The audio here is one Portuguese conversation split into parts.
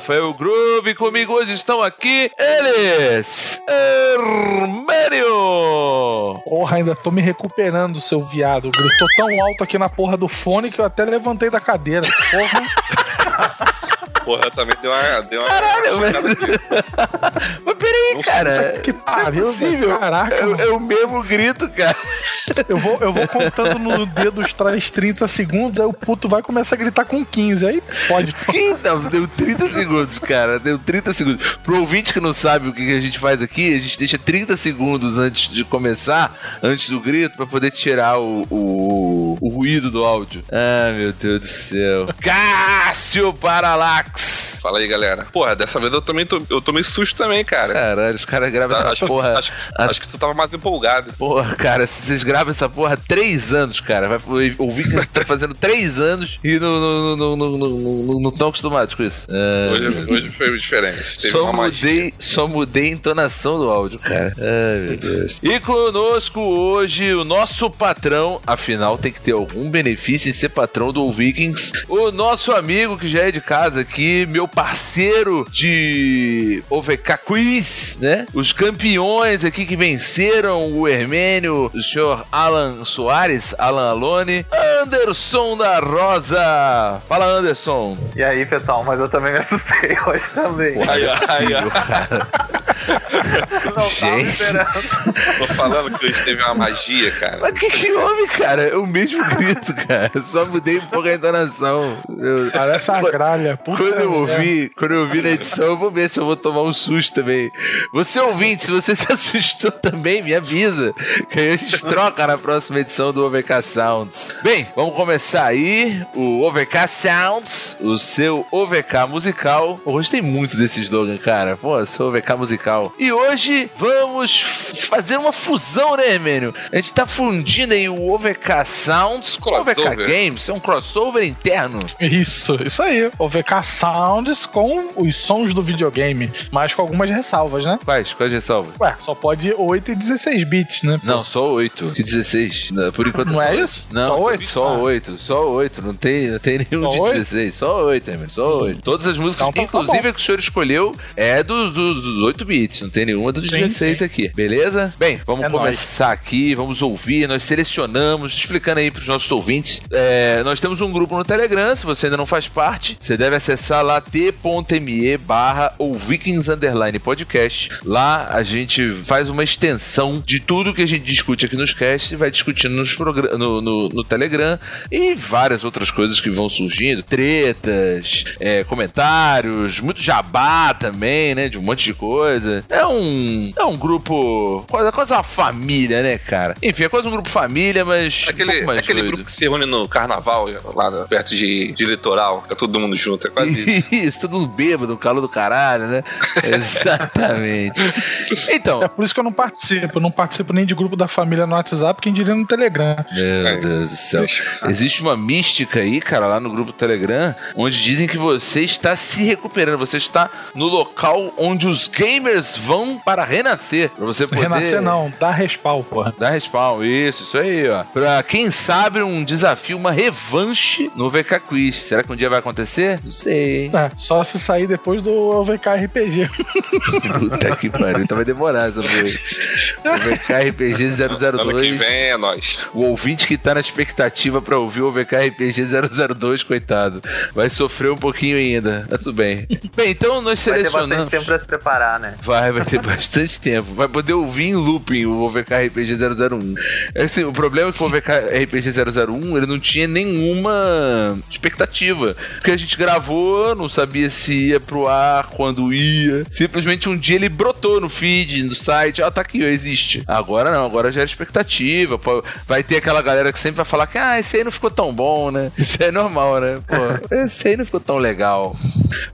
Rafael Groove e comigo hoje estão aqui eles, Hermênio. Porra, ainda tô me recuperando, seu viado. Gritou tão alto aqui na porra do fone que eu até levantei da cadeira. Porra. Porra, também deu uma. Deu uma Caralho, mas... Peraí, cara. que pariu, é possível. Caraca, É, o mesmo grito, cara. Eu vou, eu vou contando no dedo os traz 30 segundos, aí o puto vai começar a gritar com 15. Aí pode. Não? Deu 30 segundos, cara. Deu 30 segundos. Pro ouvinte que não sabe o que a gente faz aqui, a gente deixa 30 segundos antes de começar, antes do grito, pra poder tirar o, o, o ruído do áudio. Ah, meu Deus do céu. Cássio Paralax. Fala aí, galera. Porra, dessa vez eu também tô, eu tomei susto também, cara. Caralho, os caras gravam essa acho, porra. acho, a- acho que tu tava mais empolgado. Porra, cara, se vocês gravam essa porra há três anos, cara. Vai ouvir que você tá fazendo três anos e não não- não- não- não- estão acostumados com isso. Ah, Hoje, hoje foi diferente. Teve Só uma magia. mudei, só mudei a entonação do áudio, cara. Ai, meu Deus. E conosco hoje o nosso patrão, afinal tem que ter algum benefício em ser patrão do Vikings. O nosso amigo que já é de casa aqui, meu parceiro de OVK Quiz, né? Os campeões aqui que venceram o Hermênio, o senhor Alan Soares, Alan Alone, Anderson da Rosa. Fala, Anderson. E aí, pessoal, mas eu também me assustei hoje também. Não é ai, possível, cara. não gente. Tô falando que hoje teve uma magia, cara. Mas o que, que houve, cara? É o mesmo grito, cara. Só mudei um pouco a entonação. Eu- Parece uma gralha. Puta Quando eu merda. Quando eu ouvi na edição, eu vou ver se eu vou tomar um susto também. Você ouvinte, se você se assustou também, me avisa. Que aí a gente troca na próxima edição do OVK Sounds. Bem, vamos começar aí o OVK Sounds, o seu OVK musical. Hoje tem muito desse slogan, cara. Pô, seu OVK musical. E hoje vamos fazer uma fusão, né, Hermênio? A gente tá fundindo aí o OVK Sounds com o OVK. Games. É um crossover interno. Isso, isso aí. O VK Sounds com os sons do videogame, mas com algumas ressalvas, né? Quais? Quais ressalvas? Ué, só pode 8 e 16 bits, né? Não, só 8. Que 16. Não, Por enquanto Não é só- isso? Não, Só só oito? 8? Só Ah. 8. Só 8. Não tem, não tem nenhum Só de oito? 16. Só 8, Emir. Só 8. Todas as músicas, Então tá- tá inclusive bom. a que o senhor escolheu, é dos, dos, dos 8 bits. Não tem nenhuma dos Sim, 16 sim. aqui. Beleza? Bem, vamos É começar aqui. Vamos ouvir. Nós selecionamos, explicando aí pros nossos ouvintes. é, nós temos um grupo no Telegram. Se você ainda não faz parte, você deve acessar lá t.me barra ou Vikings Underline Podcast. Lá a gente faz uma extensão de tudo que a gente discute aqui nos casts e vai discutindo nos no, no, no Telegram e várias outras coisas que vão surgindo, tretas, é, comentários, muito jabá também, né? De um monte de coisa. É um, é um grupo, quase, quase uma família, né, cara? Enfim, é quase um grupo família, mas um Aquele, mais aquele doido. grupo que se reúne no carnaval, lá perto de, de litoral, é todo mundo junto, é quase isso. Isso, todo mundo bêbado, calor do caralho, né? Exatamente. Então, É por isso que eu não participo. Eu não participo nem de grupo da família no WhatsApp, quem diria no Telegram. Meu É. Deus do céu. Existe uma mística aí, cara, lá no grupo Telegram, onde dizem que você está se recuperando, você está no local onde os gamers vão para renascer. Pra você poder. Renascer não, dá respawn, porra. Dá respawn, isso, isso aí, ó. Pra quem sabe um desafio, uma revanche no VK Quiz. Será que um dia vai acontecer? Não sei, hein? É, só se sair depois do OVK RPG. Puta que pariu, então vai demorar essa porra aí. O VK RPG Ano que 002. vem é nós. O ouvinte que tá na expectativa pra ouvir o VK RPG 002, coitado, vai sofrer um pouquinho ainda. Tá tudo bem. Bem, então nós Vai ter bastante selecionamos. tempo pra se preparar, né? Vai, vai ter bastante tempo. Vai poder ouvir em looping o OVK RPG 001. Assim, o problema é que o OVK RPG 001 ele não tinha nenhuma expectativa. Porque a gente gravou, não sabia se ia pro ar, quando ia. Simplesmente um dia ele brotou no feed, no site. Ah, tá aqui, ó, existe. Agora não, agora já era expectativa. Pô, vai ter aquela galera que sempre vai falar que ah, esse aí não ficou tão bom, né? Isso é normal, né? Pô, esse aí não ficou tão legal.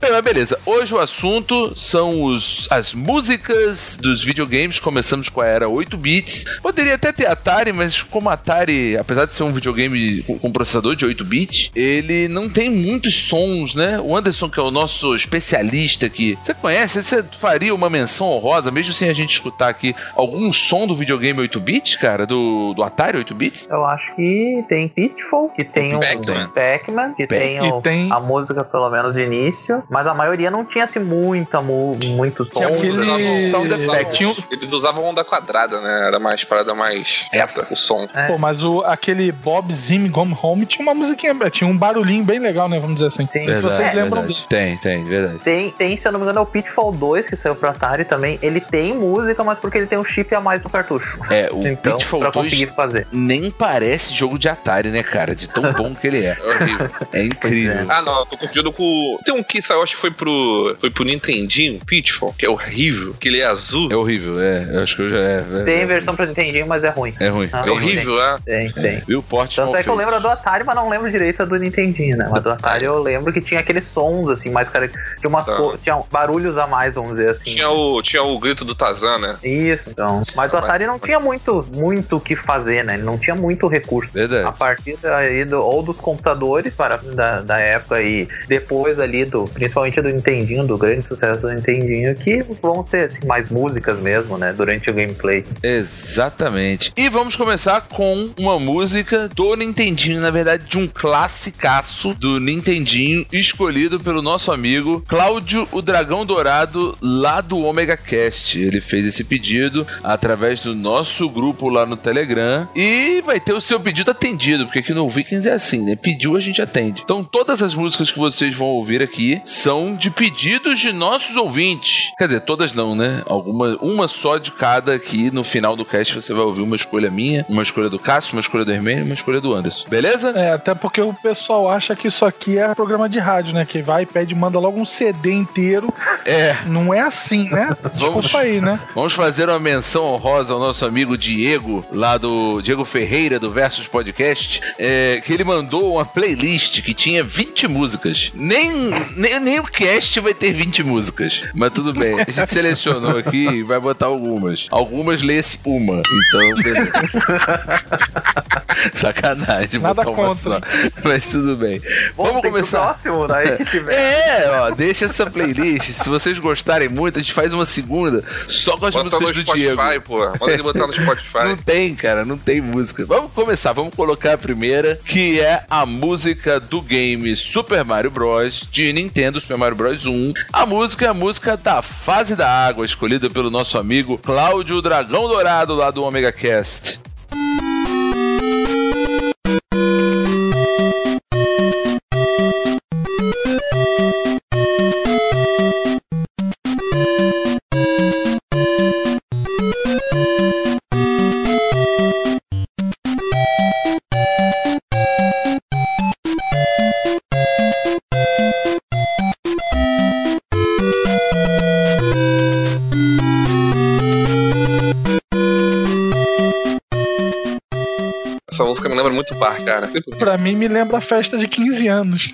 Bem, mas beleza. Hoje o assunto são os, as músicas dos videogames. Começamos com a era 8 bits. Poderia até ter Atari, mas como Atari, apesar de ser um videogame com, com processador de 8 bits, ele não tem muitos sons, né? O Anderson, que é o nosso especialista aqui, você conhece? Você faria uma menção honrosa, mesmo sem a gente escutar aqui, algum som do videogame 8 bits, cara? Do, do Atari 8 bits? Eu acho que tem Pitfall, que tem o Pac-Man. Que Pac- tem, o- tem- a música pelo menos de início, mas a maioria não tinha assim muita mu muito som. Tinha aquele- Eles Sound usavam- effect. Um- Eles usavam onda quadrada, né? Era mais parada mais reta, o som. É. Pô, mas o, aquele Bob Zim Home Home tinha uma musiquinha, tinha um barulhinho bem legal, né? Vamos dizer assim. Sim. Não sei se vocês Verdade, lembram verdade. Tem, tem, verdade. Tem, tem, se eu não me engano, é o Pitfall 2 que saiu pro Atari também. Ele tem música, mas porque ele tem um chip a mais no cartucho. É, o então, Pitfall pra 2 conseguir fazer. nem parece jogo de Atari, né, cara? De tão bom que ele é. É horrível. É incrível. Ah, não, eu tô confundindo com. Tem um que saiu, acho que foi pro. Foi pro Nintendinho, Pitfall, que é horrível, que ele é azul. É horrível, é. Eu acho que eu já. É, é, Tem é, versão pra Nintendinho, mas é ruim. É ruim. Ah, É horrível, é. Tem, tem. Viu o porte Tanto é que eu lembro do Atari, mas não lembro direito a do Nintendinho, né? Mas do Atari eu lembro que tinha aqueles sons, assim, mais cara... Tinha umas Tá. co- tinha barulhos a mais, vamos dizer assim. Tinha o, tinha o grito do Tarzan, né? Isso, então. Mas o Atari não tinha muito muito o que fazer, né? Ele não tinha muito recurso. A Verdade. partir daí do, ou dos computadores para, da, da época e depois ali do, principalmente do Nintendinho, do grande sucesso do Nintendinho, que vão ser assim, mais músicas mesmo, né? Durante o gameplay. Exatamente. E vamos começar com uma música do Nintendinho, na verdade, de um classicaço do Nintendinho, escolhido pelo nosso amigo Cláudio, o Dragão Dourado, lá do Omega Cast. Ele fez esse pedido através do nosso grupo lá no Telegram e vai ter o seu pedido atendido, porque aqui no Vikings é assim, né? Pediu, a gente atende. Então, todas as músicas que vocês vão ouvir aqui são de pedidos de nossos ouvintes. Quer dizer, todas não, né? Alguma, uma só de cada aqui no final do cast você vai ouvir uma escolha minha, uma escolha do Cássio, uma escolha do Hermênio uma escolha do Anderson. Beleza? É, até porque o pessoal acha que isso aqui é programa de rádio, né? Que vai, pede, manda logo um CD inteiro. É. Não é assim, né? Desculpa aí, né? Vamos fazer uma menção honrosa ao nosso amigo Diego, lá do Diego Ferreira, do Versus Podcast, é, que ele mandou uma playlist que tinha 20 músicas. Nem, nem, nem o cast vai ter 20 músicas. Mas tudo bem. A gente selecionou aqui e vai botar algumas. Algumas lê-se uma. Então, beleza. Sacanagem, Nada contra. só. Mas tudo bem. Vamos ir pro começar. próximo, daí que. É, ó, deixa essa playlist. Se vocês gostarem muito, a gente faz uma segunda só com as Bota no músicas do Spotify, Diego. pô. Manda ele botar no Spotify. Não tem, cara, não tem música. Vamos começar, vamos colocar a primeira, que é a música do game Super Mario Bros. de Nintendo Super Mario Bros 1. A música é a música da fase da água, escolhida pelo nosso amigo Cláudio Dragão Dourado, lá do Omega Cast. Lembra muito o bar, cara. Pra mim, me lembra a festa de 15 anos.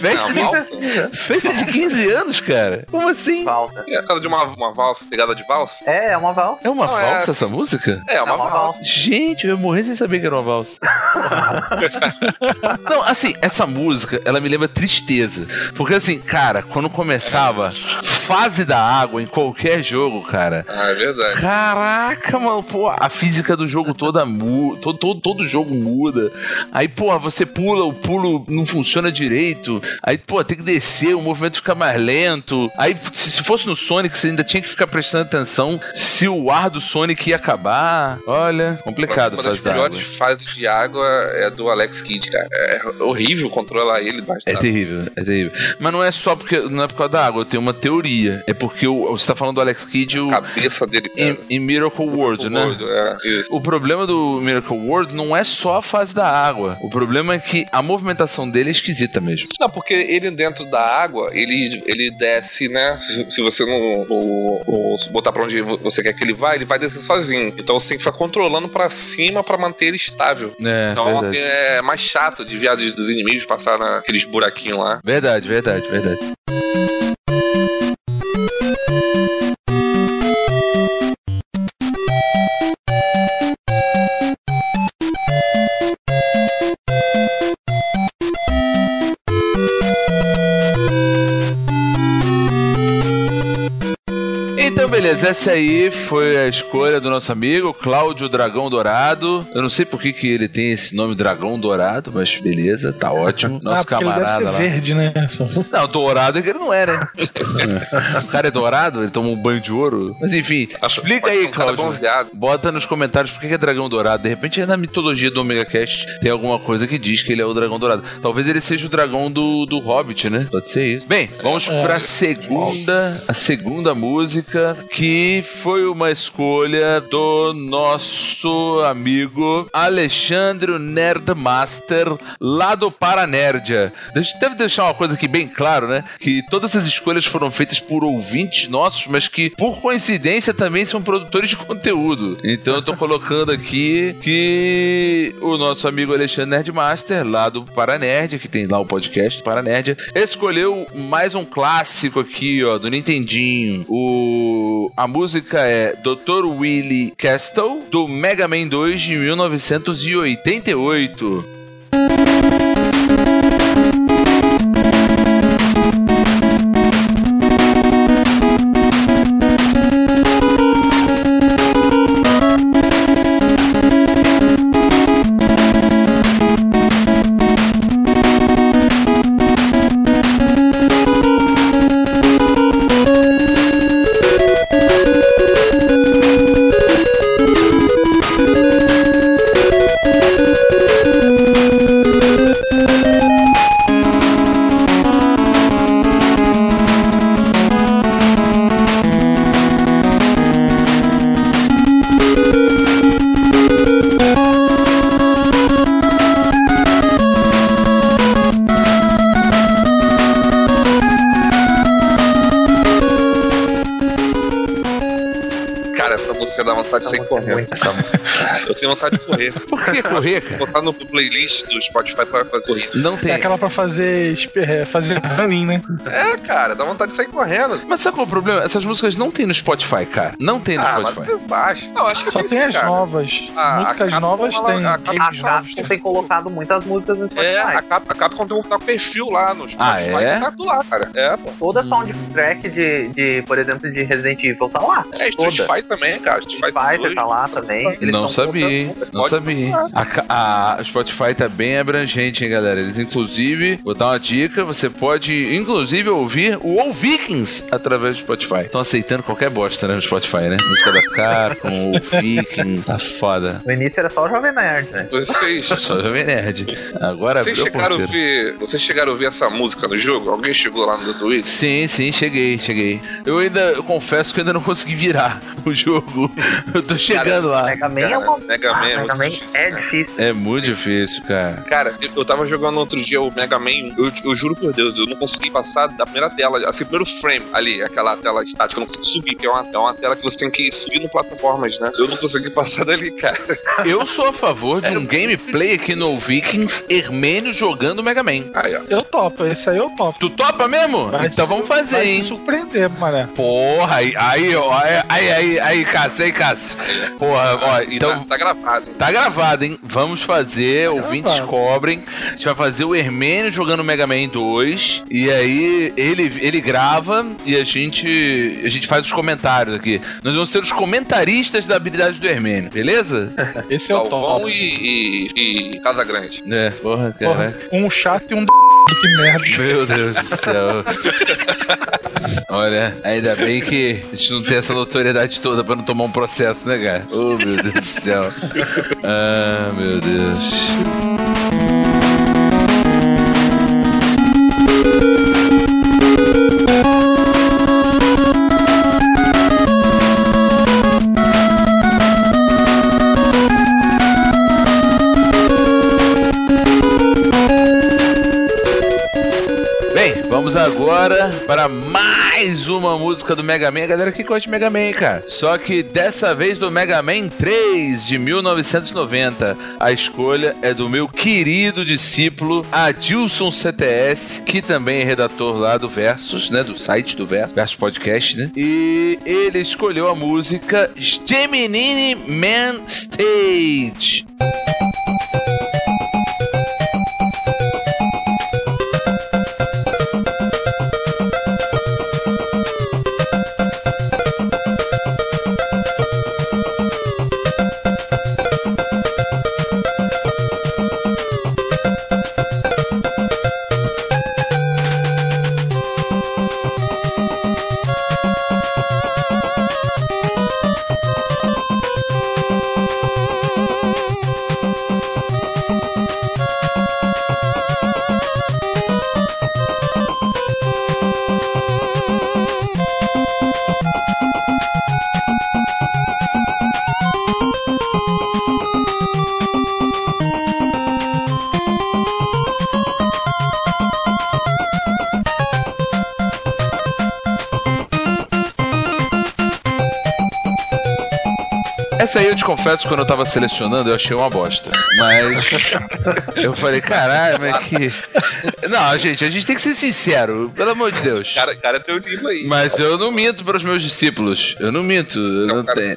Festa, Não, de, valsa? festa de 15 anos, cara? Como assim? Valsa. É a cara de uma, uma valsa, pegada de valsa? É, é uma valsa. É uma Não, é- valsa essa música? É, uma, É uma valsa. Gente, eu ia morrer sem saber que era uma valsa. Não, assim, essa música, ela me lembra tristeza. Porque assim, cara, quando começava fase da água em qualquer jogo, cara. Ah, é verdade. Caraca, mano, pô, a física do jogo toda muda, todo, todo, todo jogo muda. Aí, pô, você pula, o pulo não funciona direito. Aí, pô, tem que descer, o movimento fica mais lento. Aí, se, se fosse no Sonic, você ainda tinha que ficar prestando atenção se o ar do Sonic ia acabar. Olha, complicado Uma das fase da água. melhores fases de água é do Alex Kidd, cara. É horrível controlar ele debaixo É terrível, é terrível. Mas não é só porque não é por causa da água, eu tenho uma teoria. É porque o, você tá falando do Alex Kidd o, A cabeça dele. em, em Miracle World, né? É. O problema do Miracle World não é só a fase da água. O problema é que a movimentação dele é esquisita mesmo. Não, porque ele dentro da água, ele, ele desce, né? Se, se você não botar pra onde você quer que ele vá, ele vai descer sozinho. Então você tem que ficar controlando pra cima pra manter ele estável. É, Então verdade. é mais chato desviar dos, dos inimigos, passar naqueles buraquinhos lá. Verdade, verdade, verdade. Beleza, essa aí foi a escolha do nosso amigo Cláudio Dragão Dourado. Eu não sei por que, que ele tem esse nome Dragão Dourado, mas beleza, tá ótimo. Nosso ah, camarada ele deve ser lá. verde, né? Não, dourado é que ele não é, né? o cara é dourado, ele toma um banho de ouro. Mas enfim, explica aí, um cara Cláudio. Bota nos comentários por que que é dragão dourado. De repente, na mitologia do Omega Cast tem alguma coisa que diz que ele é o dragão dourado. Talvez ele seja o dragão do, do Hobbit, né? Pode ser isso. Bem, vamos É. pra segunda, a segunda música, que foi uma escolha do nosso amigo Alexandre Nerdmaster, lá do Paranerdia. Deve deixar uma coisa aqui bem claro, né? Que todas as escolhas foram feitas por ouvintes nossos, mas que, por coincidência, também são produtores de conteúdo. Então eu tô colocando aqui que o nosso amigo Alexandre Nerdmaster, lá do Paranerd, que tem lá o podcast do Paranerd, escolheu mais um clássico aqui, ó, do Nintendinho. O... A música é Dr. Willy Castle, do Mega Man 2 de 1988. Sair Essa vontade de correr. Por que correr, cara? Botar no playlist do Spotify pra fazer corrida. Não É tem. aquela pra fazer, é, fazer running, né? É, cara, dá vontade de sair correndo. Mas sabe qual é o problema? Essas músicas não tem no Spotify, cara. Não tem no Ah, mas Spotify. eu baixo. Não, acho que Só tem tem sim, as cara. novas. A- Músicas novas ela- tem. a- Capcom tem. tem colocado muitas músicas no Spotify. É, a, Cap, a Capcom tem um perfil lá no Spotify. Ah, é? Tá tudo lá, cara. É, pô. Toda soundtrack de, de, por exemplo, de Resident Evil tá lá. É, Street. Fighter também, cara. Street Fighter tá lá também. Eles não tão sabia, Não pode sabia. hein? A, a- o Spotify tá bem abrangente, hein, galera? Eles, inclusive, vou dar uma dica: você pode, inclusive, ouvir o All Vikings através do Spotify. Estão aceitando qualquer bosta, né, no Spotify, né? Música da Capcom, o Vikings, tá foda. No início era só o Jovem Nerd, né? Vocês. Só Jovem Nerd. Agora Vocês chegaram, a ouvir, vocês chegaram a ouvir essa música no jogo? Alguém chegou lá no Twitch? Sim, sim, cheguei, cheguei. Eu ainda eu confesso que eu ainda não consegui virar o jogo. Eu tô chegando lá. Mega Man é Cara, uma. Mega Ah, é Mega muito Man difícil, é né? difícil. É muito difícil, cara. Cara, eu, eu tava jogando outro dia o Mega Man, eu, eu juro por Deus, eu não consegui passar da primeira tela, assim, primeiro frame ali, aquela tela estática, eu não consegui subir, que é uma, é uma tela que você tem que subir no plataformas, né? Eu não consegui passar dali, cara. Eu sou a favor de um gameplay aqui no Vikings Hermênio jogando Mega Man. Aí, ó. Eu topo, esse aí eu topo. Tu topa mesmo? Vai então vamos fazer, vai hein? surpreender, mané. Porra, aí, aí, ó, aí, aí, aí, aí, Cássio, aí, Cássio. Porra, ó, então. tá, tá gravado. Tá gravado, hein? Vamos fazer, ouvintes gravado. cobrem. A gente vai fazer o Hermênio jogando Mega Man 2. E aí ele, ele grava e a gente, a gente faz os comentários aqui. Nós vamos ser os comentaristas da habilidade do Hermênio, beleza? Esse é o top. e, e, e Casa Grande. É, porra, Porra, cara. um chato e um d... que merda. Meu Deus do céu. Olha, ainda bem que a gente não tem essa notoriedade toda pra não tomar um processo, né, cara? Oh, meu Deus do céu. Ah, meu Deus. Para mais uma música do Mega Man. A galera que de Mega Man, cara. Só que dessa vez do Mega Man 3 de 1990. A escolha é do meu querido discípulo Adilson CTS, que também é redator lá do Versus, né? Do site do Versus, Versus Podcast, né? E ele escolheu a música Gemini Man Stage. Confesso, quando eu tava selecionando, eu achei uma bosta. Mas eu falei, caralho, mas que. Não, gente, a gente tem que ser sincero, pelo amor de Deus. Cara, cara tem um tipo aí. Mas eu não minto para os meus discípulos. Eu não minto. Eu não, cara, tenho.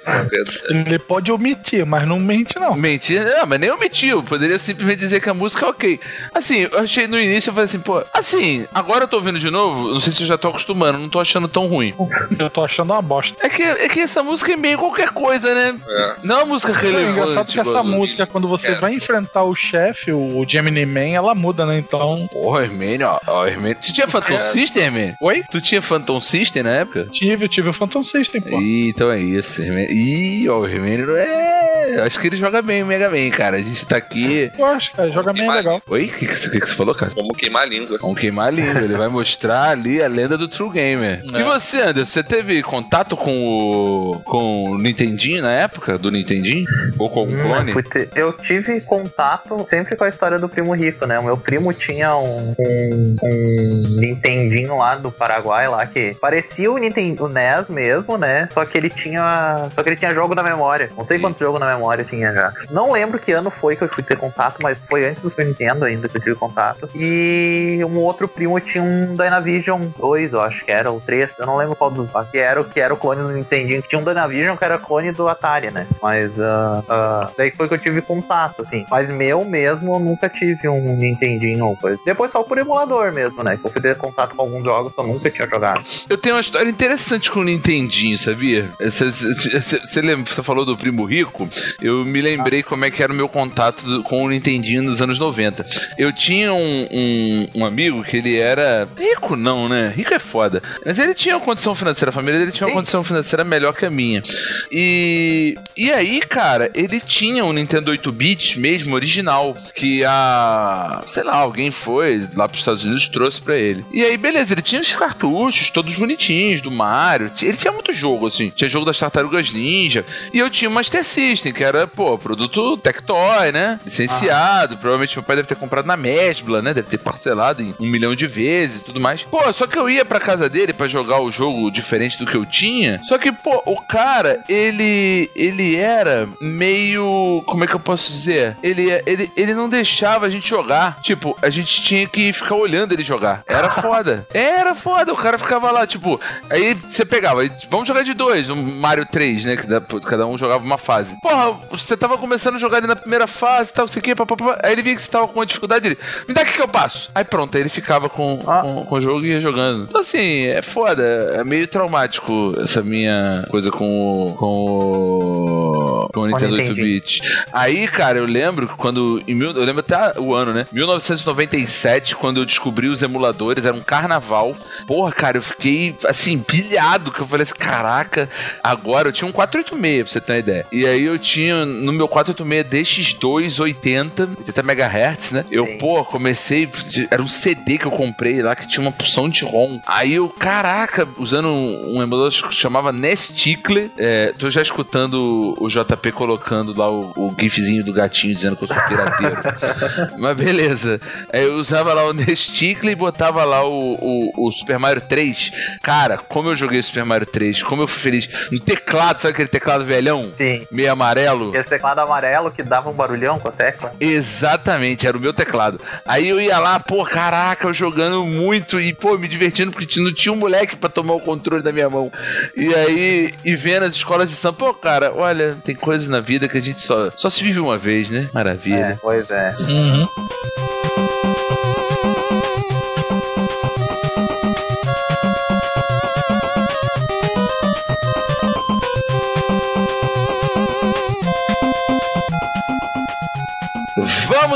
Ele pode omitir, mas não mente, não. Mentir, não, mas nem omitir. Eu poderia simplesmente dizer que a música é ok. Assim, eu achei no início, eu falei assim, pô, assim, agora eu tô ouvindo de novo, não sei se eu já tô acostumando, não tô achando tão ruim. Eu tô achando uma bosta. É que, é que essa música é meio qualquer coisa, né? É. Não é uma música É relevante. engraçado que essa música, quando você É. vai enfrentar o chefe, o Gemini Man, ela muda, né? Então. Porra, Hermene, ó, ó, Hermene. Tu tinha Phantom É. System, Hermene? Oi? Tu tinha Phantom System na época? Tive, tive o Phantom System, pô. Ih, então é isso. Hermene. Ih, ó, o Hermene é. Acho que ele joga bem o Mega Man, cara. A gente tá aqui. Eu acho, cara, joga bem legal. Oi? O que, que, você- que que você falou, cara? Vamos queimar a língua. Vamos queimar a língua. Ele vai mostrar ali a lenda do True Gamer. É. E você, Anderson, você teve contato com o. com o Nintendinho na época do Nintendinho? Ou com algum Hum, clone? ter- Eu tive contato sempre com a história do primo rico, né? O meu primo tinha um, um, um Nintendinho lá do Paraguai lá que parecia o Nintendo o NES mesmo, né? Só que ele tinha, só que ele tinha jogo na memória. Não sei quantos jogos na memória tinha já. Não lembro que ano foi que eu fui ter contato, mas foi antes do Super Nintendo ainda que eu tive contato. E um outro primo tinha um Dynavision 2, eu acho que era, ou 3, eu não lembro qual dos que era, o que era o clone do Nintendinho, que tinha um Dynavision que era clone do Atari, né? Mas ah, ah, daí foi que eu tive contato, assim. Mas meu mesmo, eu nunca tive um Nintendinho ou coisa. Depois só por emulador mesmo, né? Que eu fui ter contato com alguns jogos que eu nunca tinha jogado. Eu tenho uma história interessante com o Nintendinho, sabia? Você, lembra, você falou do Primo Rico? Eu me lembrei como é que era o meu contato com o Nintendinho nos anos 90. Eu tinha um, um, um amigo que ele era. Rico não, né? Rico é foda. Mas ele tinha uma condição financeira, a família dele tinha uma Sim. condição financeira melhor que a minha. E. E aí, cara, ele tinha um Nintendo 8-bit mesmo, original. Que a. Sei lá, alguém foi lá pros Estados Unidos trouxe pra ele. E aí, beleza, ele tinha os cartuchos todos bonitinhos do Mario. Ele tinha muito jogo, assim. Tinha jogo das Tartarugas Ninja. E eu tinha o Master System, que era, pô, produto Tectoy, né? Licenciado. Provavelmente meu pai deve ter comprado na Mesbla, né? Deve ter parcelado em um milhão de vezes e tudo mais. Pô, só que eu ia pra casa dele pra jogar o jogo diferente do que eu tinha. Só que, pô, o cara, ele. Ele era meio. Como é que eu posso dizer? Ele, ele, ele não deixava a gente jogar. Tipo, a gente tinha que ficar olhando ele jogar. Era foda. Era foda. O cara ficava lá, tipo. Aí você pegava, vamos jogar de dois, um Mario 3, né? Que cada um jogava uma fase. Porra, você tava começando a jogar ali na primeira fase e tal, sei o que, papapá. Aí ele via que você tava com uma dificuldade, ele, me dá aqui que eu passo. Aí pronto, aí ele ficava com, Ah. com, com o jogo e ia jogando. Então assim, é foda, é meio traumático essa minha coisa com o. com o. com o Nintendo Nintendinho. 8-bit. Aí, cara, eu lembro que quando. Em mil, eu lembro até o ano, né? 1997, quando eu descobri os emuladores, era um carnaval. Porra, cara, eu fiquei assim, pilhado, que eu falei assim: caraca, agora eu tinha um 486, pra você ter uma ideia. E aí eu tinha no meu 486 DX2 80, 80 MHz, né? Eu, Sim. pô, comecei. Era um CD que eu comprei lá que tinha uma porção de ROM. Aí eu, caraca, usando um, um emulador que chamava Nesticle. É, tô já escutando o JP colocando lá o, o gifzinho do gatinho dizendo que eu sou pirateiro. Mas beleza. Aí eu usava lá o Nesticle e botava lá o, o, o Super Mario 3. Cara, como eu joguei Super Mario 3, como eu fui feliz. No teclado, sabe aquele teclado velhão? Sim. Meio amarelo? Esse teclado amarelo que dava um barulhão com a tecla. Exatamente, era o meu teclado. Aí eu ia lá, pô, caraca, eu jogando muito e, pô, me divertindo porque não tinha um moleque pra tomar o controle da minha mão. E aí, e vendo as escolas de samba, pô, cara, olha, tem coisas na vida que a gente só, só se vive uma vez, né? É, Maravilha. pois é. Uhum.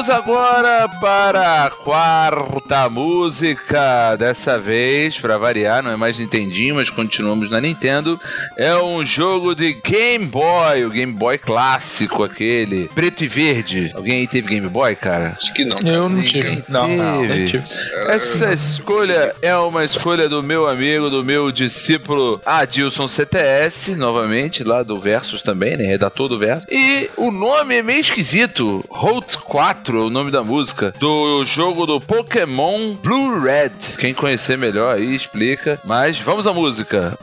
Vamos agora para a quarta música. Dessa vez, para variar, não é mais Nintendinho, mas continuamos na Nintendo. É um jogo de Game Boy, o Game Boy clássico, aquele preto e verde. Alguém aí teve Game Boy, cara? Acho que não. Eu não Ninguém tive. Não, não, nem tive. Essa escolha é uma escolha do meu amigo, do meu discípulo Adilson CTS, novamente, lá do Versus também, né? Redator do Versus. E o nome é meio esquisito. Holt 4 é o nome da música. Do jogo do Pokémon Blue Red. Quem conhecer melhor aí explica. Mas vamos à música.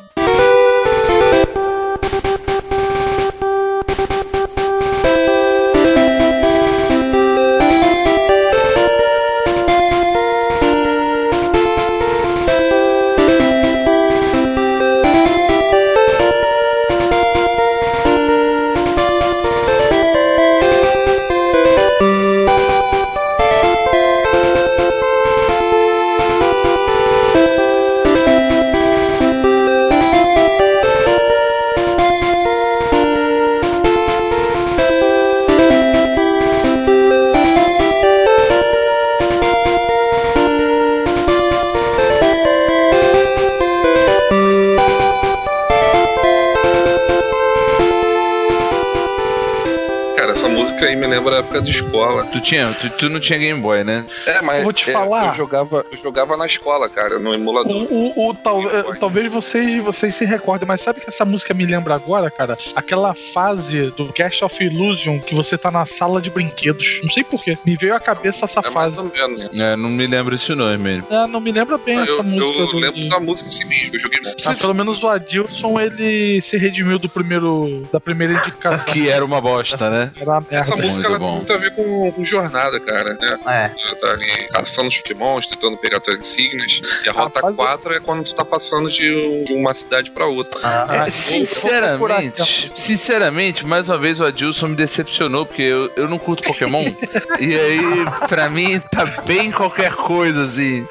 Música aí me lembra a época de escola. Tu tinha, tu, tu não tinha Game Boy, né? É, mas Vou te é, falar. eu jogava, eu jogava na escola, cara, no emulador. O, o, o tal- eh, talvez vocês, vocês se recordem, mas sabe que essa música me lembra agora, cara? Aquela fase do Cast of Illusion que você tá na sala de brinquedos. Não sei porquê. Me veio à cabeça essa É mais fase. ou menos. É, não me lembro esse nome, mesmo. Ah, não me lembra bem essa eu, música eu do. lembro da música assim mesmo, eu joguei muito. Ah, pelo menos o Adilson ele se redimiu do primeiro da primeira indicação. Que era uma bosta, né? Era uma merda. Essa música ela muito tem bom. muito a ver com, com jornada, cara, né? É. Tu tá ali caçando os pokémons, tentando pegar tuas insígnias. E a rota Rapaz, 4 é quando tu tá passando de, de uma cidade pra outra. Ah, Ah, É, sinceramente, sinceramente, mais uma vez o Adilson me decepcionou, porque eu, eu não curto Pokémon. e aí, pra mim, tá bem qualquer coisa, assim.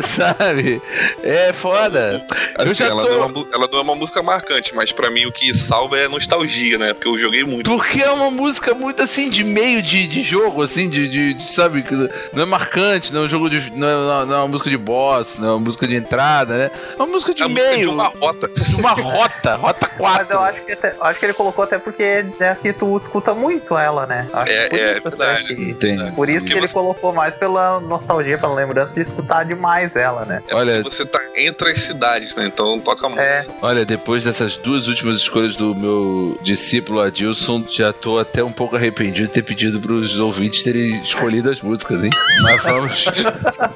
Sabe? É foda. Eu Assim, já ela, tô- não é uma, ela não é uma música marcante, mas pra mim o que salva é nostalgia, né? Porque eu joguei muito. Porque é uma música muito assim de meio de, de jogo, assim, de, de- de, sabe, não é marcante, não é um jogo de. Não é, não é uma música de boss, não é uma música de entrada, né? É uma música de É a música meio, de uma rota. de uma rota, rota 4. Mas eu acho que, até- eu acho que ele colocou até porque né, que tu escuta muito ela, né? Acho É, por é isso, até verdade. que-. Por isso Porque que ele você- colocou mais pela nostalgia, pela lembrança de escutar demais ela, né? É Olha- porque você tá entre as cidades, né? Então toca muito. É. Olha, depois dessas duas últimas escolhas do meu discípulo Adilson, já tô até um pouco arrependido de ter pedido pros ouvintes terem escolhido as músicas, hein? Mas vamos,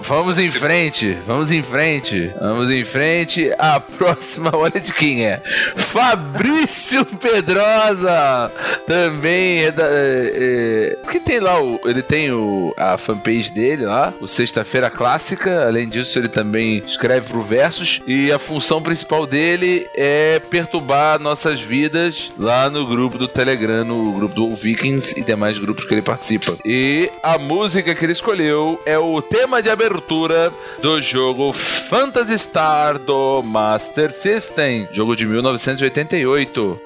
vamos em frente, vamos em frente, vamos em frente. A próxima, olha de quem é. Fabrício Pedrosa! Também é da. É, é, que tem lá, o, ele tem o, a fanpage dele lá, o Sexta-feira Clássica. Além disso, ele também escreve pro Versus. E a função principal dele é perturbar nossas vidas lá no grupo do Telegram, no grupo do Vikings e demais grupos que ele participa. E a música que ele escolheu é o tema de abertura do jogo Phantasy Star do Master System, jogo de 1988.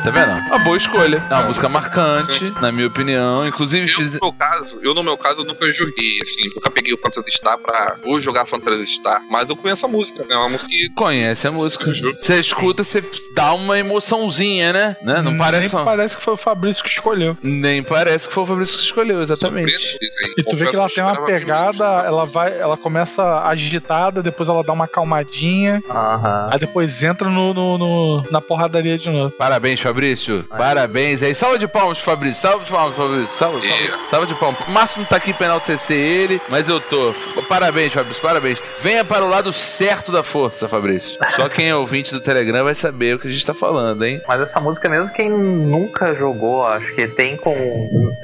Tá vendo? Boa escolha. É uma música marcante, na minha opinião. Inclusive, Eu, fiz... no meu caso, eu no meu caso nunca joguei, assim, nunca peguei o Phantasy Star pra ou jogar Phantasy Star, mas eu conheço a música, né? É uma música que conhece a música. Você escuta, você dá uma emoçãozinha, né? né? Não parece. Nem só- parece que foi o Fabrício que escolheu. Nem parece que foi o Fabrício que escolheu, exatamente. surpreende aí. E tu vê que ela tem uma pegada, ela vai, ela começa agitada, depois ela dá uma calmadinha, Aham. aí depois entra no, no- no- na porradaria de novo. Parabéns, Fabrício. Parabéns aí. Salva de palmas, Fabrício. Salva de palmas, Fabrício. Salva, salva, Yeah. salva de palmas. O Márcio não tá aqui pra enaltecer ele, mas eu tô. Parabéns, Fabrício. Parabéns. Venha para o lado certo da força, Fabrício. Só quem é ouvinte do Telegram vai saber o que a gente tá falando, hein? Mas essa música, mesmo quem nunca jogou, acho que tem com.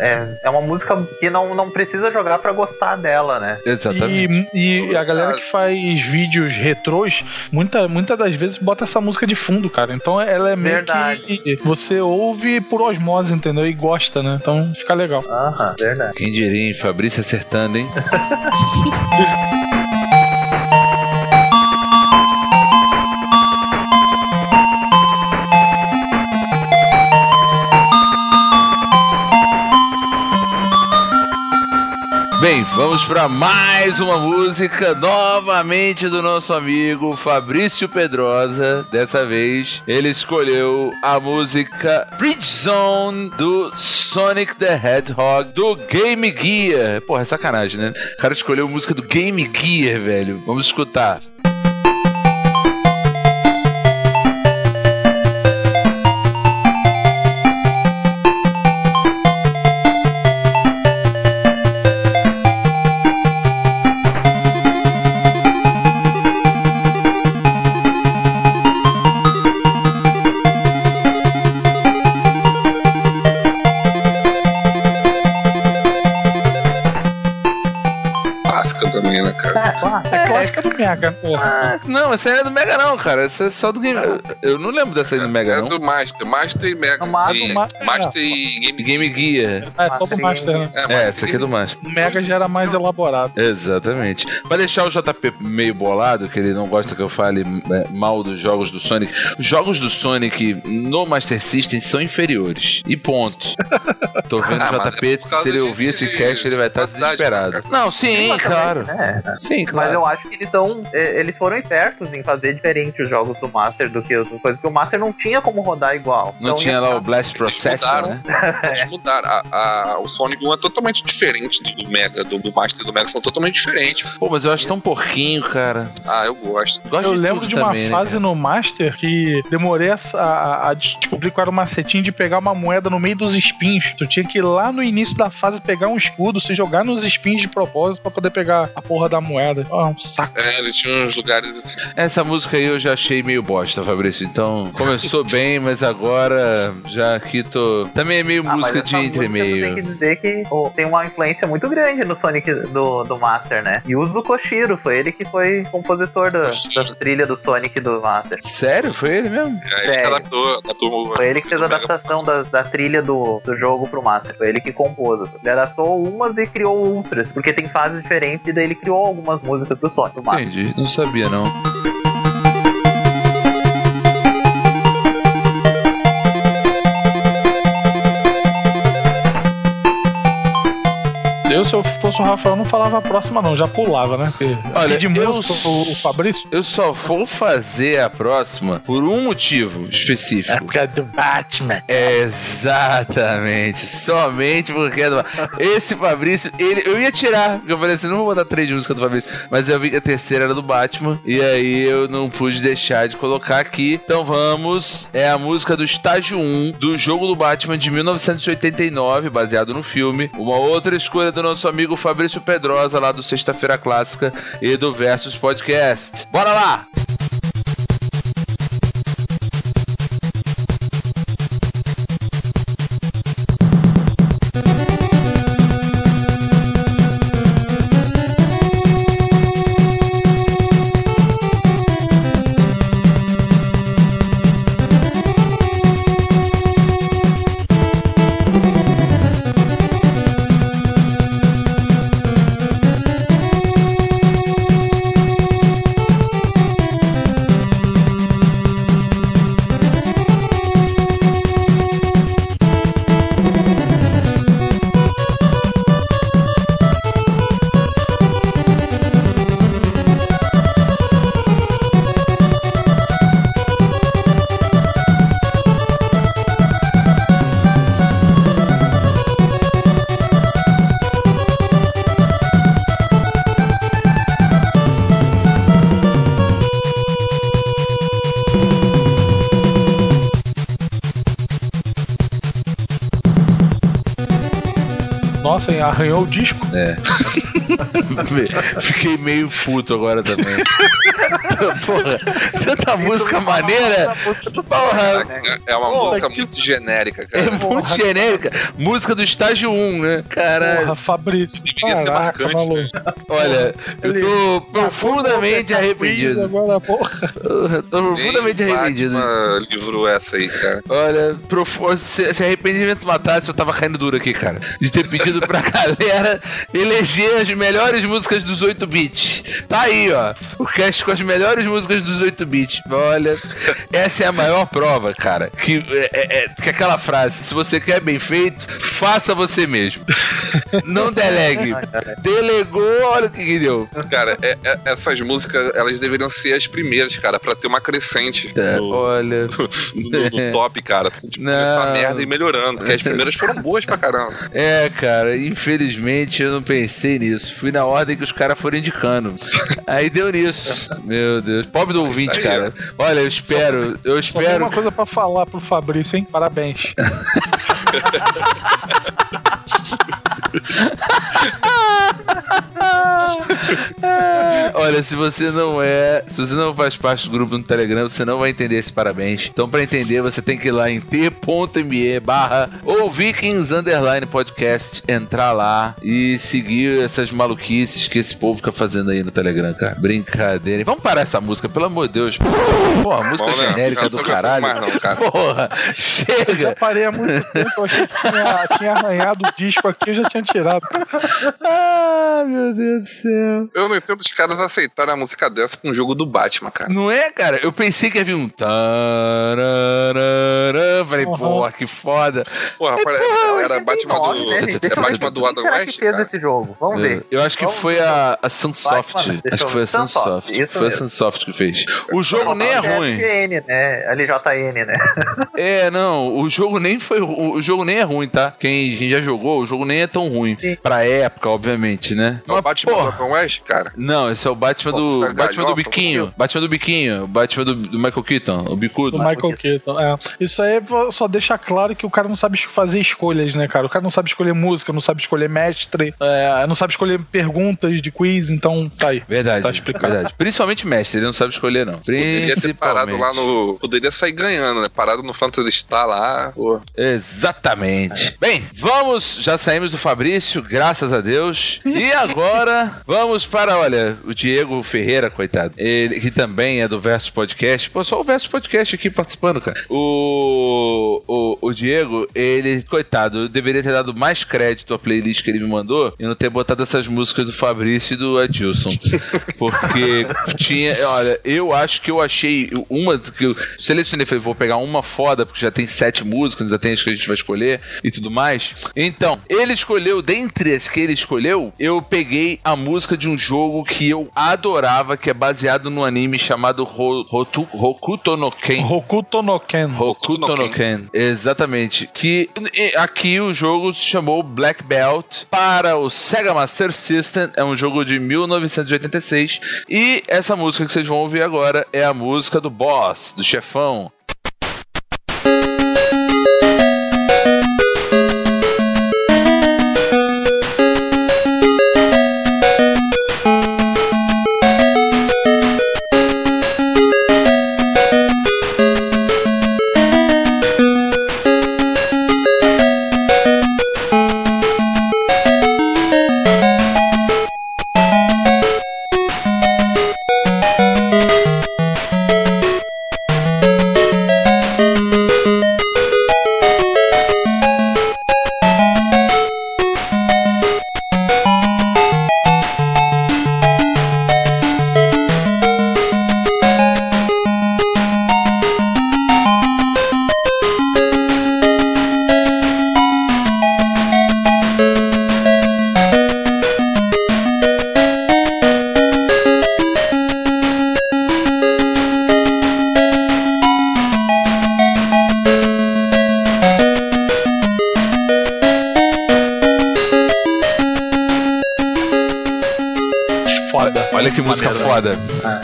É, é uma música que não, não precisa jogar pra gostar dela, né? Exatamente. E, e a galera que faz vídeos retrôs, muita, muita das vezes bota essa música de fundo, cara. Então ela é meio Verdade. que você ouve por osmose, entendeu? E gosta, né? Então fica legal. Aham, verdade. Quem diria, hein? Fabrício acertando, hein? vamos para mais uma música novamente do nosso amigo Fabrício Pedrosa. Dessa vez ele escolheu a música Bridge Zone do Sonic the Hedgehog do Game Gear. Porra, é sacanagem, né? O cara escolheu música do Game Gear, velho. Vamos escutar. Clássico. É do Mega, porra. Ah, não, essa aí não é do Mega, não, cara. Essa é só do Game. Eu, não lembro dessa aí do Mega, É não. do Master. Master e Mega. Master, e, Master, Master e Game Game Gear. É, só do Master, né? É, essa aqui é do Master. O Mega já era mais elaborado. Exatamente. Pra deixar o JP meio bolado, que ele não gosta que eu fale é, mal dos jogos do Sonic, os jogos do Sonic no Master System são inferiores. E ponto. Tô vendo Ah, o mas JP, é se ele ouvir esse cast, ele vai estar desesperado. cara. Não, sim, Mas claro. também, É, Sim, Mas claro. eu acho que eles são. eh, Eles foram espertos em fazer diferente os jogos do Master do que outra coisa, porque o Master não tinha como rodar igual. Não Então, tinha lá o Blast Processor, mudaram. né? Eles mudaram. A, a- o Sonic 1 é totalmente diferente do, do Mega, do, do Master e do Mega são totalmente diferentes. Pô, mas eu acho tão porquinho, cara. Ah, eu gosto. Gosto Eu de lembro de uma também, né, fase cara? no Master que demorei a, a- a descobrir qual era o macetinho de pegar uma moeda no meio dos espinhos. Tu tinha que ir lá no início da fase pegar um escudo, se jogar nos espinhos de propósito pra poder pegar a porra da moeda. Ah, um saco. É, ele tinha uns lugares assim. Essa música aí eu já achei meio bosta, Fabrício. Então, começou bem, mas agora já aqui tô. Também é meio Ah, mas música essa de música tu Tem que dizer que oh, tem uma influência muito grande no Sonic do, do Master, né? E Yuzo Koshiro, foi ele que foi compositor da, Koshiro. das trilhas do Sonic do Master. Sério? Foi ele mesmo? É, ele adaptou, adaptou Foi ele que fez a adaptação das, da trilha do, do jogo pro Master. Foi ele que compôs. Ele adaptou umas e criou outras, porque tem fases diferentes e daí ele criou algumas músicas do Sonic Entendi. Não sabia, não. Eu, se eu fosse o Rafael, não falava a próxima, não. Já pulava, né? Porque Olha, de eu música, o, o Fabrício. Eu só vou fazer a próxima por um motivo específico. porque é do Batman. Exatamente, somente porque é do... esse Fabrício, ele, eu ia tirar, porque eu falei assim, não vou botar três músicas do Fabrício, mas eu vi que a terceira era do Batman e aí eu não pude deixar de colocar aqui. Então vamos, é a música do estágio 1 do jogo do Batman de 1989, baseado no filme. Uma outra escolha do nosso amigo Fabrício Pedrosa lá do Sexta-feira Clássica e do Versus Podcast. Bora lá! Arranhou o disco. Fiquei meio puto agora também. Porra, tanta música maneira. Porra, É, é uma música que- muito genérica, é cara. muito genérica. Música do estágio 1, né? Caralho. Porra, Fabrício. Deveria ser Caraca, marcante, maluco. Olha, eu tô profundamente arrependido. Agora, porra. Eu Tô profundamente Nem arrependido. Batman livrou essa aí, cara. Olha, profu- se, se arrependimento matasse, eu tava caindo duro aqui, cara. De ter pedido pra galera eleger as melhores músicas dos 8 bits. Tá aí, ó. O cast com as melhores músicas dos 8 bits. Olha, essa é a maior prova, cara. Que é, é- é- que aquela frase: se você quer bem feito, faça você mesmo. Não delegue. Delegou, olha que, que deu. Cara, é- é- essas músicas, elas deveriam ser as primeiras, cara, pra ter uma crescente Tá, no, olha. no- no top, cara. Tipo, Não. essa merda e melhorando. Porque as primeiras foram boas pra caramba. É, cara, infelizmente eu não pensei nisso. Fui na ordem que os caras foram indicando. Aí deu nisso. Meu Deus. Pobre do ouvinte, cara. Olha, eu espero, eu Só tem espero. uma coisa pra falar pro Fabrício, hein? Parabéns. Oh. Olha, se você não é, se você não faz parte do grupo no Telegram, você não vai entender esse parabéns. Então, pra entender, você tem que ir lá em t.me barra ou Vikings Underline Podcast, entrar lá e seguir essas maluquices que esse povo fica fazendo aí no Telegram, cara. Brincadeira. Vamos parar essa música, pelo amor de Deus. Porra, música Bom, né? genérica do caralho. mais não, cara. Porra, Eu já chega. parei há muito tempo, eu achei que tinha, tinha arranhado o disco aqui, eu já tinha tirado. Ah, meu Deus do céu. Eu não entendo os caras aceitarem a música dessa com o jogo do Batman, cara. Não é, cara? Eu pensei que ia vir um. tararara. Falei, Uhum. porra, que foda. Porra, É, pare- era Batman Nossa, do. né? É Batman quem Adam será West? que fez cara? esse jogo? Vamos ver. Eu acho que Vamos foi ver. a, a Sunsoft. Batman, Acho que foi a. Sunsoft, isso Foi a mesmo. Sunsoft que fez. O jogo nem é ruim. LJN, né? LJN, né? É, não, o jogo nem foi. O o jogo nem é ruim, tá? Quem, quem já jogou, o jogo nem é tão ruim. Sim. Pra época, obviamente, né? É o Batman do porra, Adam West, cara? Não, esse é o Batman Pô, do. essa Batman do biquinho. Batman do biquinho. Batman do, do Michael Keaton, o bicudo. Do Michael Keaton. É. Isso aí só deixa claro que o cara não sabe fazer escolhas, né, cara? O cara não sabe escolher música, não sabe escolher mestre, é, não sabe escolher perguntas de quiz, então tá aí. Verdade, Tá explicado. verdade. Principalmente mestre, ele não sabe escolher, não. Poderia ter parado lá no. Poderia sair ganhando, né? Parado no Phantasy Star lá. Pô. Exatamente. Bem, vamos, já saímos do Fabrício, graças a Deus. E agora vamos para, olha, o Diego Ferreira, coitado. Ele que também é do Versus Podcast. Pô, só o Versus Podcast aqui participando, cara. O, o, o Diego, ele, coitado, eu deveria ter dado mais crédito à playlist que ele me mandou e não ter botado essas músicas do Fabrício e do Adilson. Porque tinha, olha, eu acho que eu achei uma que eu selecionei, falei, vou pegar uma foda, porque já tem sete músicas, já tem as que a gente vai escolher e tudo mais. Então, ele escolheu, dentre as que ele escolheu, eu peguei a música de um jogo que eu adorava, que é baseado no anime chamado Hokuto no Ken. Hokuto no Ken. Hokuto no Ken. Exatamente. Que aqui o jogo se chamou Black Belt para o Sega Master System. É um jogo de 1986. E essa música que vocês vão ouvir agora é a música do boss, do chefão.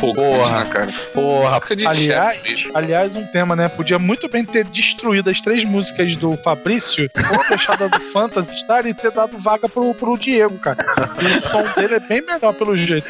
Pô, Porra. né, cara? Porra. De Aliás, chefe aliás, um tema, né? Podia muito bem ter destruído as três músicas do Fabrício, ou deixado a do Fantasy Star e ter dado vaga pro, pro Diego, cara. E o som dele é bem melhor, pelo jeito.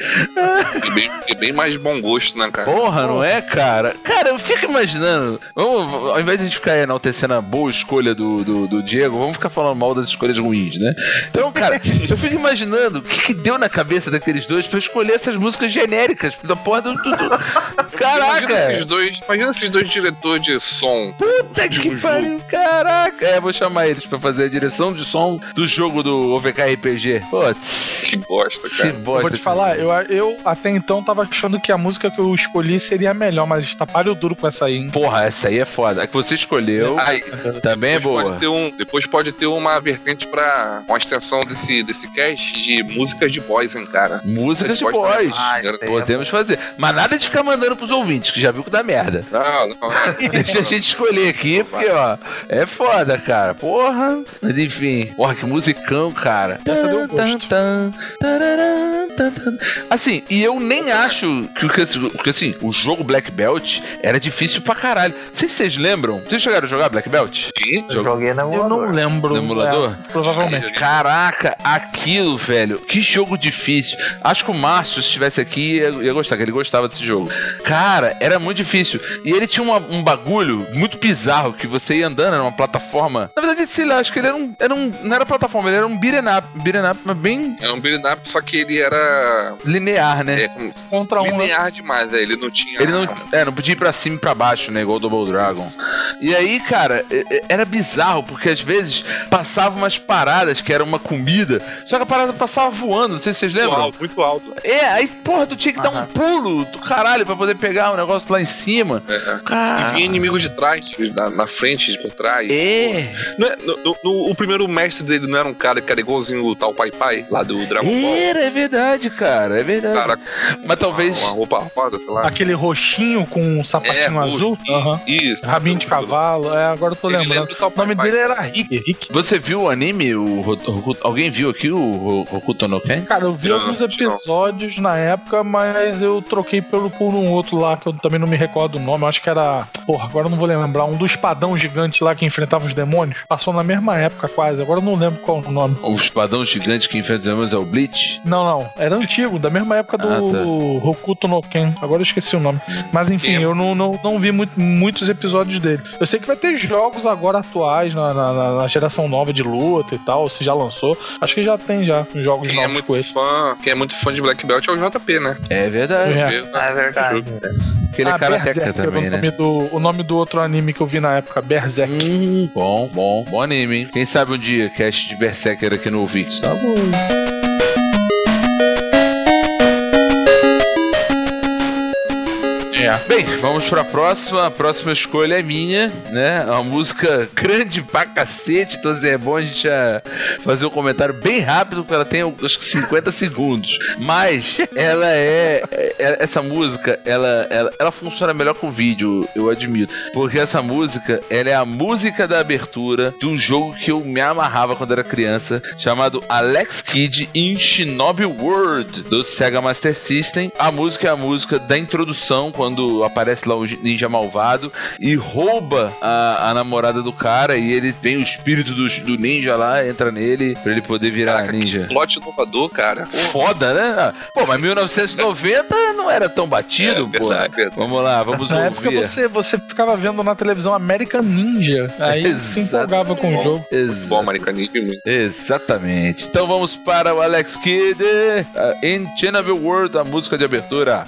E bem, e bem mais bom gosto, né, cara? Porra, não é, cara? Cara, eu fico imaginando. Vamos, ao invés de a gente ficar enaltecendo a boa escolha do, do, do Diego, vamos ficar falando mal das escolhas ruins, né? Então, cara, eu fico imaginando o que, que deu na cabeça daqueles dois pra escolher essas músicas genéricas da porra do. do- do- Imagina Caraca! esses dois, imagina esses dois diretores de som. Puta de que um pariu, caraca! É, vou chamar eles pra fazer a direção de som do jogo do OVK RPG. Putz, Que bosta, que cara. bosta. Vou te falar, eu, eu até então tava achando que a música que eu escolhi seria a melhor, mas tá páreo duro com essa aí, hein? Porra, essa aí é foda. A que você escolheu Aí, também é boa. Pode ter um, depois pode ter uma vertente pra uma extensão desse, desse cast de músicas de boys, hein, cara. Músicas de boys. Ah, aí é Podemos fazer. Mas nada de ficar mandando pros ouvintes, que já viu que dá merda. Não, não, não. Deixa a gente escolher aqui, porque, ó, é foda, cara. Porra. Mas enfim. Porra, que musicão, cara. Essa deu gosto. tan, tan. Assim, e eu nem acho que, que, que assim, o jogo Black Belt era difícil pra caralho. Se vocês lembram. Vocês chegaram a jogar Black Belt? Sim. Eu joguei no Eu emulador. não lembro. No emulador? É, provavelmente. Caraca, aquilo, velho, que jogo difícil. Acho que o Márcio, se estivesse aqui, ia, ia gostar, que ele gostava desse jogo. Cara, era muito difícil. E ele tinha uma- um bagulho muito bizarro que você ia andando numa plataforma. Na verdade, sei lá, acho que ele era um. Era um não era plataforma, ele era um beat'em up. Beat'em up, mas bem É um up, só que ele era linear, né? é, como Contra um. né? linear demais, né? Ele não tinha. Ele não, é, não podia ir pra cima e pra baixo, né? Igual o Double Dragon. E aí, cara, é- é- era bizarro, porque às vezes passavam umas paradas que era uma comida, só que a parada passava voando, não sei se vocês muito lembram. alto, muito alto. É, aí, porra, tu tinha que dar um Aham. pulo do caralho pra poder pegar o negócio lá em cima. É. Cara. E vinha inimigo de trás, na, na frente, por trás. É. Não é- no- no- no- o primeiro mestre dele não era um cara que era igualzinho o tal Pai Pai, lá do Dragon Ball? Era, é verdade, cara, é verdade. Cara, Mas talvez. uma roupa roda, sei lá. Aquele roxinho com um sapatinho roxo, azul. Isso. Rabinho de cavalo. É, agora eu tô lembrando. O nome dele era Rick. Rick. Você viu o anime? O Alguém viu aqui o Hokuto no Ken? Cara, eu vi Não, alguns não. episódios na época, mas eu troquei pelo, por um outro lá, que eu também não me recordo o nome. Eu acho que era. Porra, agora eu não vou lembrar. Um do espadão gigante lá que enfrentava os demônios. Passou na mesma época quase. Agora eu não lembro qual o nome. O espadão gigante que enfrenta os demônios é o Bleach? Não, não. Era antigo, da mesma época do Ah, tá. Hokuto no Ken. Agora eu esqueci o nome. Mas enfim, eu não, não, não vi muito- muitos episódios dele. Eu sei que vai ter jogos agora atuais na, na- na- geração nova de luta e tal. Se já lançou. Acho que já tem já uns jogos Quem é novos muito com esse. fã, quem é muito fã de Black Belt é o JP, né? É verdade. É. Ah, é verdade. Porque ele é Ah, karateca era também, o né? nome, do, o nome do outro anime que eu vi na época, Berserk. Hum, bom, bom, bom anime, hein? Quem sabe um dia cast de Berserker aqui no Vix. Tá bom. É. Bem, vamos pra próxima. A próxima escolha é minha, né? É uma música grande pra cacete, então assim, é bom a gente já fazer um comentário bem rápido, porque ela tem acho que 50 segundos. Mas ela é. é- essa música, ela, ela, ela funciona melhor com vídeo, eu admito. Porque essa música, ela é a música da abertura de um jogo que eu me amarrava quando era criança, chamado Alex Kidd in Shinobi World, do Sega Master System. A música é a música da introdução, quando aparece lá o ninja malvado e rouba a, a namorada do cara e ele vem o espírito do, do ninja lá, entra nele pra ele poder virar Caraca, ninja. que plot inovador, cara. Foda, né? Ah, Pô, mas 1990 não era tão batido, É, pô. verdade, verdade. Vamos lá, vamos Na época ouvir. você, você ficava vendo na televisão American Ninja. Aí se empolgava com o jogo. Exato. Bom, americanismo muito. Exatamente. Então vamos para o Alex Kidd uh, in Chernobyl World, a música de abertura.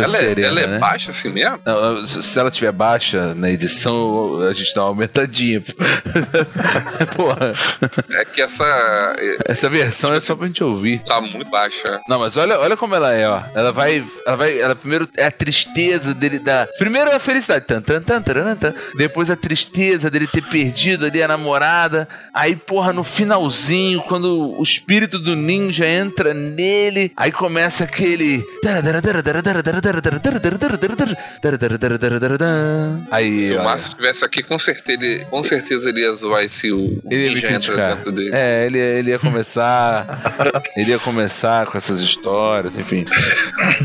Das serena, ela é né? baixa assim mesmo? Não, se ela tiver baixa na edição, a gente dá uma aumentadinha. Porra, É que essa é, essa versão é só pra gente ouvir. tá muito baixa. Não, mas olha, olha como ela é, ó. Ela vai. Ela vai. Ela primeiro é a tristeza dele da. Primeiro é a felicidade. Tan, tan, tan, taran, tan. Depois a tristeza dele ter perdido ali a namorada. Aí, porra, no finalzinho, quando o espírito do ninja entra nele, aí começa aquele. Aí, Se o. Márcio estivesse aqui, com certeza, ele, com certeza ele ia zoar esse o, Ele ia entra dentro dele. É, ele, ele ia começar. ele ia começar com essas histórias, enfim.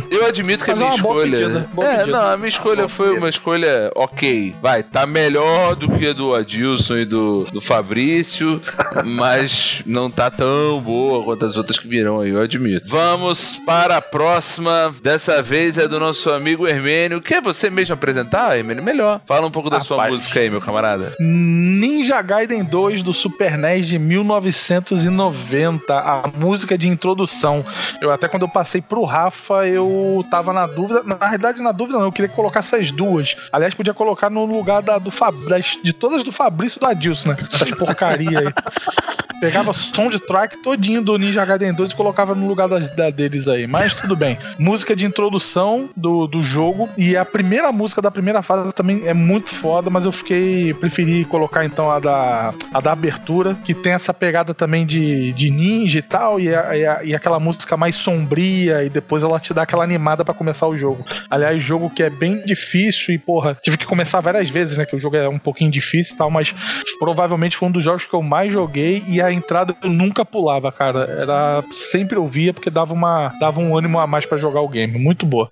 Eu admito que Mas a é minha boa escolha. pedida, é, pedida. não, a minha escolha foi uma escolha ok. Vai, tá melhor do que a do Adilson e do, do Fabrício, mas não tá tão boa quanto as outras que virão aí, eu admito. Vamos para a próxima. Dessa vez é do nosso amigo Hermênio. Quer você mesmo apresentar, Hermênio? Melhor. Fala um pouco da sua Rapaz. música aí, meu camarada. Ninja Gaiden 2 do Super NES de 1990, a música de introdução. Eu até quando eu passei pro Rafa, eu tava na dúvida, na realidade na dúvida não, eu queria colocar essas duas. Aliás, podia colocar no lugar da, do Fab, das, de todas do Fabrício do Adilson, né? Essas porcaria aí. Pegava soundtrack todinho do Ninja Gaiden 2 e colocava no lugar das, da deles aí. Mas tudo bem. Música de introdução do, do jogo. E a primeira música da primeira fase também é muito foda, mas eu fiquei. Preferi colocar então a da, a da abertura, que tem essa pegada também de, de ninja e tal. E, a- e, a- e aquela música mais sombria. E depois ela te dá aquela animada pra começar o jogo. Aliás, jogo que é bem difícil e, porra, tive que começar várias vezes, né? Que o jogo é um pouquinho difícil e tal, mas provavelmente foi um dos jogos que eu mais joguei e a entrada eu nunca pulava, cara. Era sempre eu via porque dava uma dava um ânimo a mais pra jogar o game. Muito boa.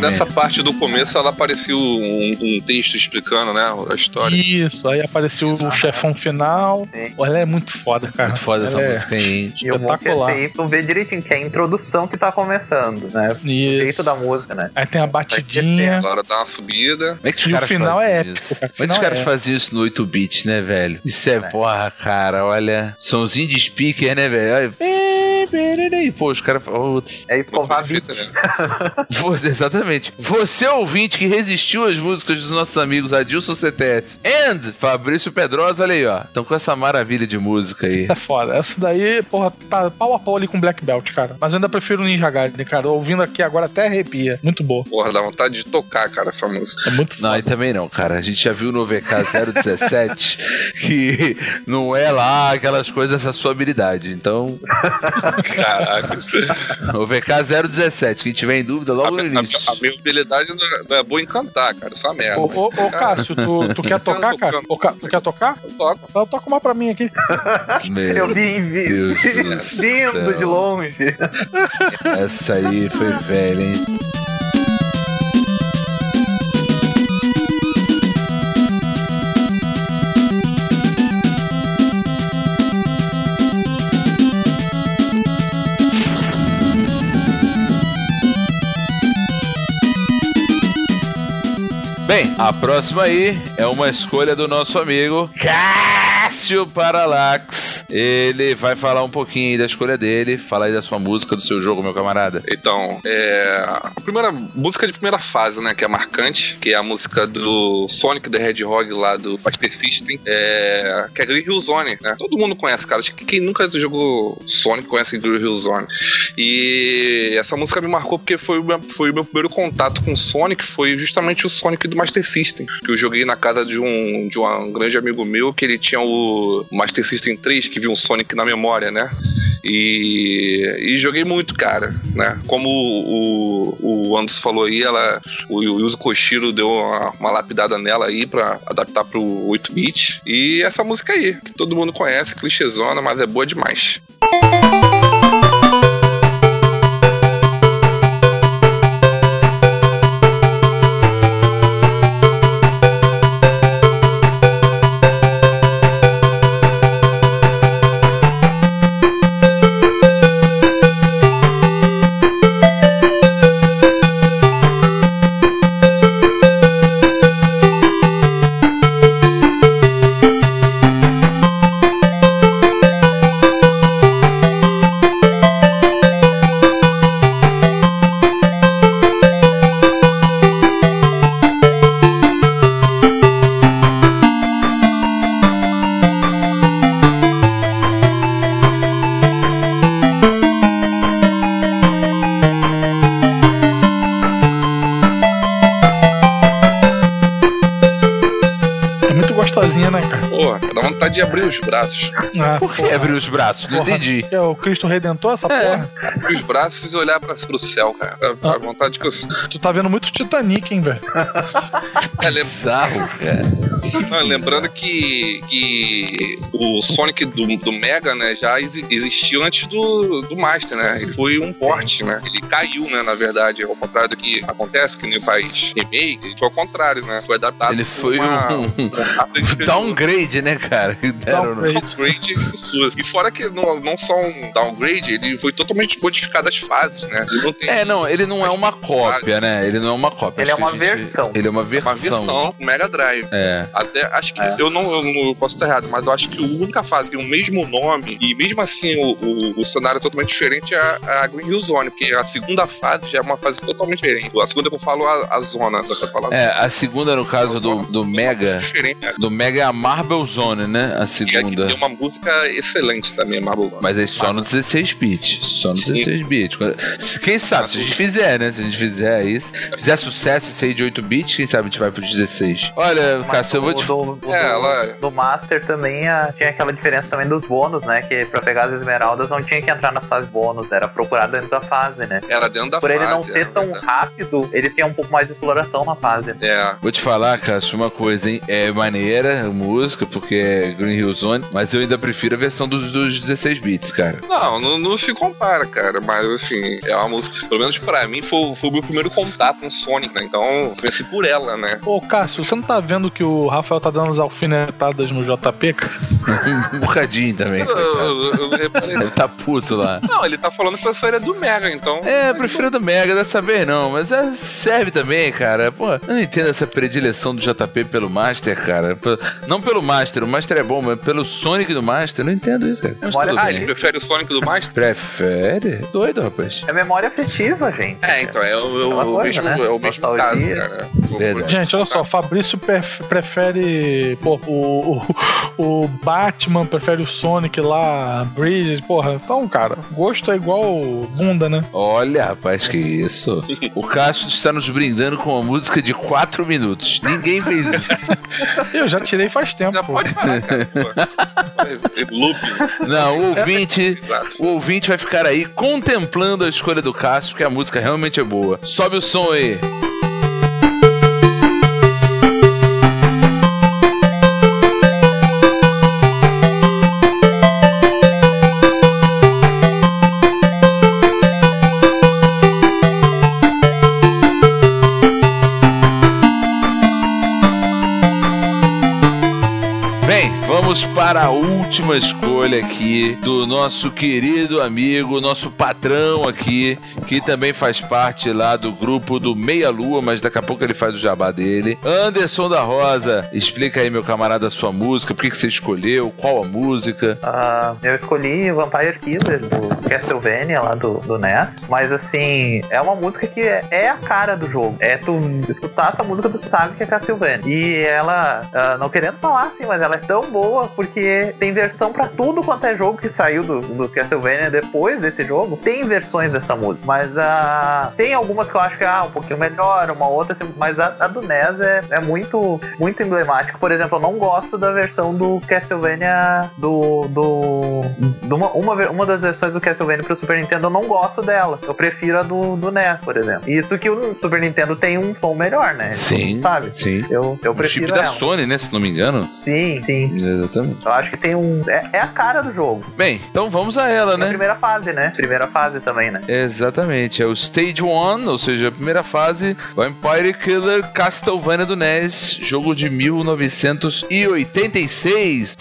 Nessa parte do começo, ela apareceu um, um texto explicando, né, a história. Isso, aí apareceu o chefão final. Sim. Ela é muito foda, cara. Muito foda essa Ela é música aí, hein? E o bom que aí tu vê direitinho, que é a introdução que tá começando, né? O jeito Isso. da música, né? Aí tem a batidinha. Agora dá uma subida. Como é que os E o caras final faziam é épico, isso? O Como é que os final caras é faziam isso no 8-bit, né, velho? Isso é, É. porra, cara, olha. Somzinho de speaker, né, velho? Olha. E, Pô, os caras. Putz. É escovar feita, né? Você, exatamente. Você ouvinte que resistiu às músicas dos nossos amigos Adilson CTS and Fabrício Pedrosa, olha aí, ó. Estão com essa maravilha de música aí. É foda. Essa daí, porra, tá pau a pau ali com Black Belt, cara. Mas eu ainda prefiro o Ninja Gaiden, cara. Ouvindo aqui agora até arrepia. Muito boa. Porra, dá vontade de tocar, cara, essa música. É muito Não, foda. aí também não, cara. A gente já viu no VK 017 que não é lá aquelas coisas, essa sua habilidade. Então, Caraca. o VK 017, quem tiver em dúvida, A, logo no a- início. a minha habilidade não é, não é boa em cantar, cara. Uma merda. Ô, ô, ô, Cássio, tu, tu quer tocar, cara? Ô, Cá- tu quer tocar? Eu toco. Então toca uma pra mim aqui. Meu Eu vi, vi Deus do vindo de longe. Essa aí foi velha, hein? Bem, a próxima aí é uma escolha do nosso amigo Cássio Paralax. Ele vai falar um pouquinho aí da escolha dele, falar aí da sua música, do seu jogo, meu camarada. Então, é. A primeira música de primeira fase, né? Que é marcante, que é a música do Sonic the Hedgehog lá do Master System, é, que é Green Hill Zone, né? Todo mundo conhece, cara. Acho que quem nunca jogou Sonic conhece Green Hill Zone. E essa música me marcou porque foi o meu, foi o meu primeiro contato com Sonic, foi justamente o Sonic do Master System, que eu joguei na casa de um, de um grande amigo meu, que ele tinha o Master System 3, que viu um Sonic na memória, né? E, e joguei muito, cara, né? Como o, o, o Anderson falou aí, ela, o Yuzo Koshiro deu uma, uma lapidada nela aí pra adaptar pro 8-bit. E essa música aí, que todo mundo conhece, clichêzona, mas é boa demais. de braços. Ah, Por que abrir os braços? Não entendi. É o Cristo Redentor, essa É. porra? Abrir os braços e olhar pra, pro céu, cara. A, a vontade que eu. Tu tá vendo muito Titanic, hein, velho? É, Bizarro, cara. não, lembrando que, que o Sonic do, do Mega, né, já exi- existiu antes do, do Master, né? Ele foi um porte, né? Ele caiu, né, na verdade. Ao contrário do que acontece, que nem faz remake, ele foi ao contrário, né? Foi adaptado. Ele foi uma- um um downgrade, né, cara? No- Downgrade. absurdo. E fora que não, não só um downgrade, ele foi totalmente modificado as fases, né? Não tem É, não, ele não é uma cópia, né? Ele não é uma cópia. Ele é Acho que uma gente- versão. Ele é uma uma versão. versão do Mega Drive. É. Até acho que É. eu não eu, não- eu posso estar errado, mas eu acho que a única fase que tem o mesmo nome e mesmo assim o, o, o cenário é totalmente diferente é a, a Green Hill Zone, porque a segunda fase já é uma fase totalmente diferente. A segunda que eu falo a, a zona, falar. É, a segunda, no caso do, do Mega. Do Mega é a Marble Zone, né? A E segunda. tem uma música excelente também, Marble Zone. Mas aí só no 16 bits. Só no Sim. 16 bits. Quem sabe, se a gente fizer, né? Se a gente fizer isso, fizer sucesso isso aí de 8 bits, quem sabe a gente vai pro 16. Olha, Cássio, eu vou te. do, do, É, do- ela- do Master também ah, tinha aquela diferença também dos bônus, né? Que pra pegar as esmeraldas não tinha que entrar nas fases bônus, era procurar dentro da fase, né? Era dentro da Por fase. ele não ser tão verdade. rápido, eles têm um pouco mais de exploração na fase. É. Vou te falar, Cássio, uma coisa, hein? É maneira a música, porque é Green Hill Zone, mas eu ainda prefiro a versão dos, dos 16 bits, cara. Não, não, não se compara, cara. Mas assim, é uma música. Pelo menos pra mim foi, foi o meu primeiro contato com Sonic, né? Então, pensei por ela, né? Ô, Cássio, você não tá vendo que o Rafael tá dando as alfinetadas no JP, cara? Um bocadinho também. Eu, coitado. eu, eu reparei. Ele tá puto lá. Não, ele tá falando que prefere a do Mega, então. É, prefiro do Mega dessa vez não, mas é, serve também, cara. Pô, eu não entendo essa predileção do JP pelo Master, cara. Não pelo Master, o Master é bom, mas pelo Sonic do Master, eu não entendo isso, cara. Mas Olha, Ah, bem. ele prefere o Sonic do Master? Prefere? Doido, rapaz. É memória afetiva, gente. É, então, é o, é o- Aquela o coisa, mesmo, né? é o mesmo caso, cara. Verdade. Gente, olha só, Fabrício pref- prefere pô, o, o, o Batman, prefere o Sonic lá, a Bridges, porra. Então, cara, gosto é igual bunda, né? Olha, rapaz, que isso. O Cássio está nos brindando com uma música de 4 minutos. Ninguém fez isso. Eu já tirei faz tempo. Já pô. pode parar, cara. Loop. Não, o ouvinte. O ouvinte vai ficar aí contemplando a escolha do Cássio, porque a música realmente é boa. Sobe o som aí. Para a última escolha aqui do nosso querido amigo, nosso patrão aqui, que também faz parte lá do grupo do Meia Lua, mas daqui a pouco ele faz o jabá dele. Anderson da Rosa, explica aí, meu camarada, a sua música, por que, que você escolheu, qual a música. Ah, eu escolhi Vampire Killer do Castlevania lá do, do NES, mas assim, é uma música que é, é a cara do jogo. É tu escutar essa música, tu sabe que é Castlevania. E ela, ah, não querendo falar assim, mas ela é tão boa porque tem versão pra tudo quanto é jogo que saiu do, do Castlevania depois desse jogo. Tem versões dessa música, mas ah, tem algumas que eu acho que ah, um pouquinho melhor, uma outra, assim, mas a, a do NES é, é muito, muito emblemática. Por exemplo, eu não gosto da versão do Castlevania do. do, do uma, uma, uma das versões do Castlevania pro Super Nintendo, eu não gosto dela. Eu prefiro a do, do NES, por exemplo. Isso que o Super Nintendo tem um som melhor, né? Sim, Sabe? sim. Eu, eu O chip prefiro da ela. Sony, né, se não me engano. Sim, sim. Exatamente. Eu acho que tem um. É, é a cara do jogo. Bem, então vamos a ela, É a né? primeira fase, né? Primeira fase também, né? Exatamente, é o Stage 1, ou seja, a primeira fase, Vampire Killer Castlevania do NES, jogo de 1986.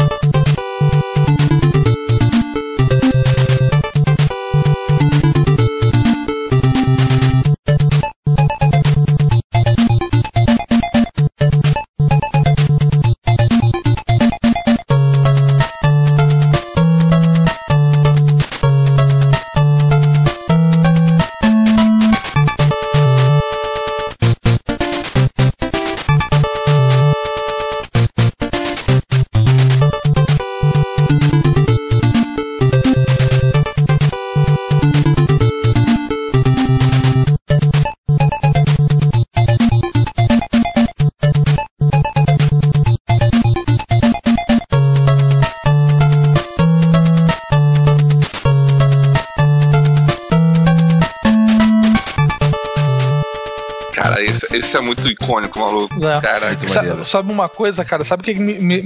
Esse, é muito icônico, maluco. É. Caraca. Muito Sa- maneiro. Sabe uma coisa, cara? Sabe o que me, me,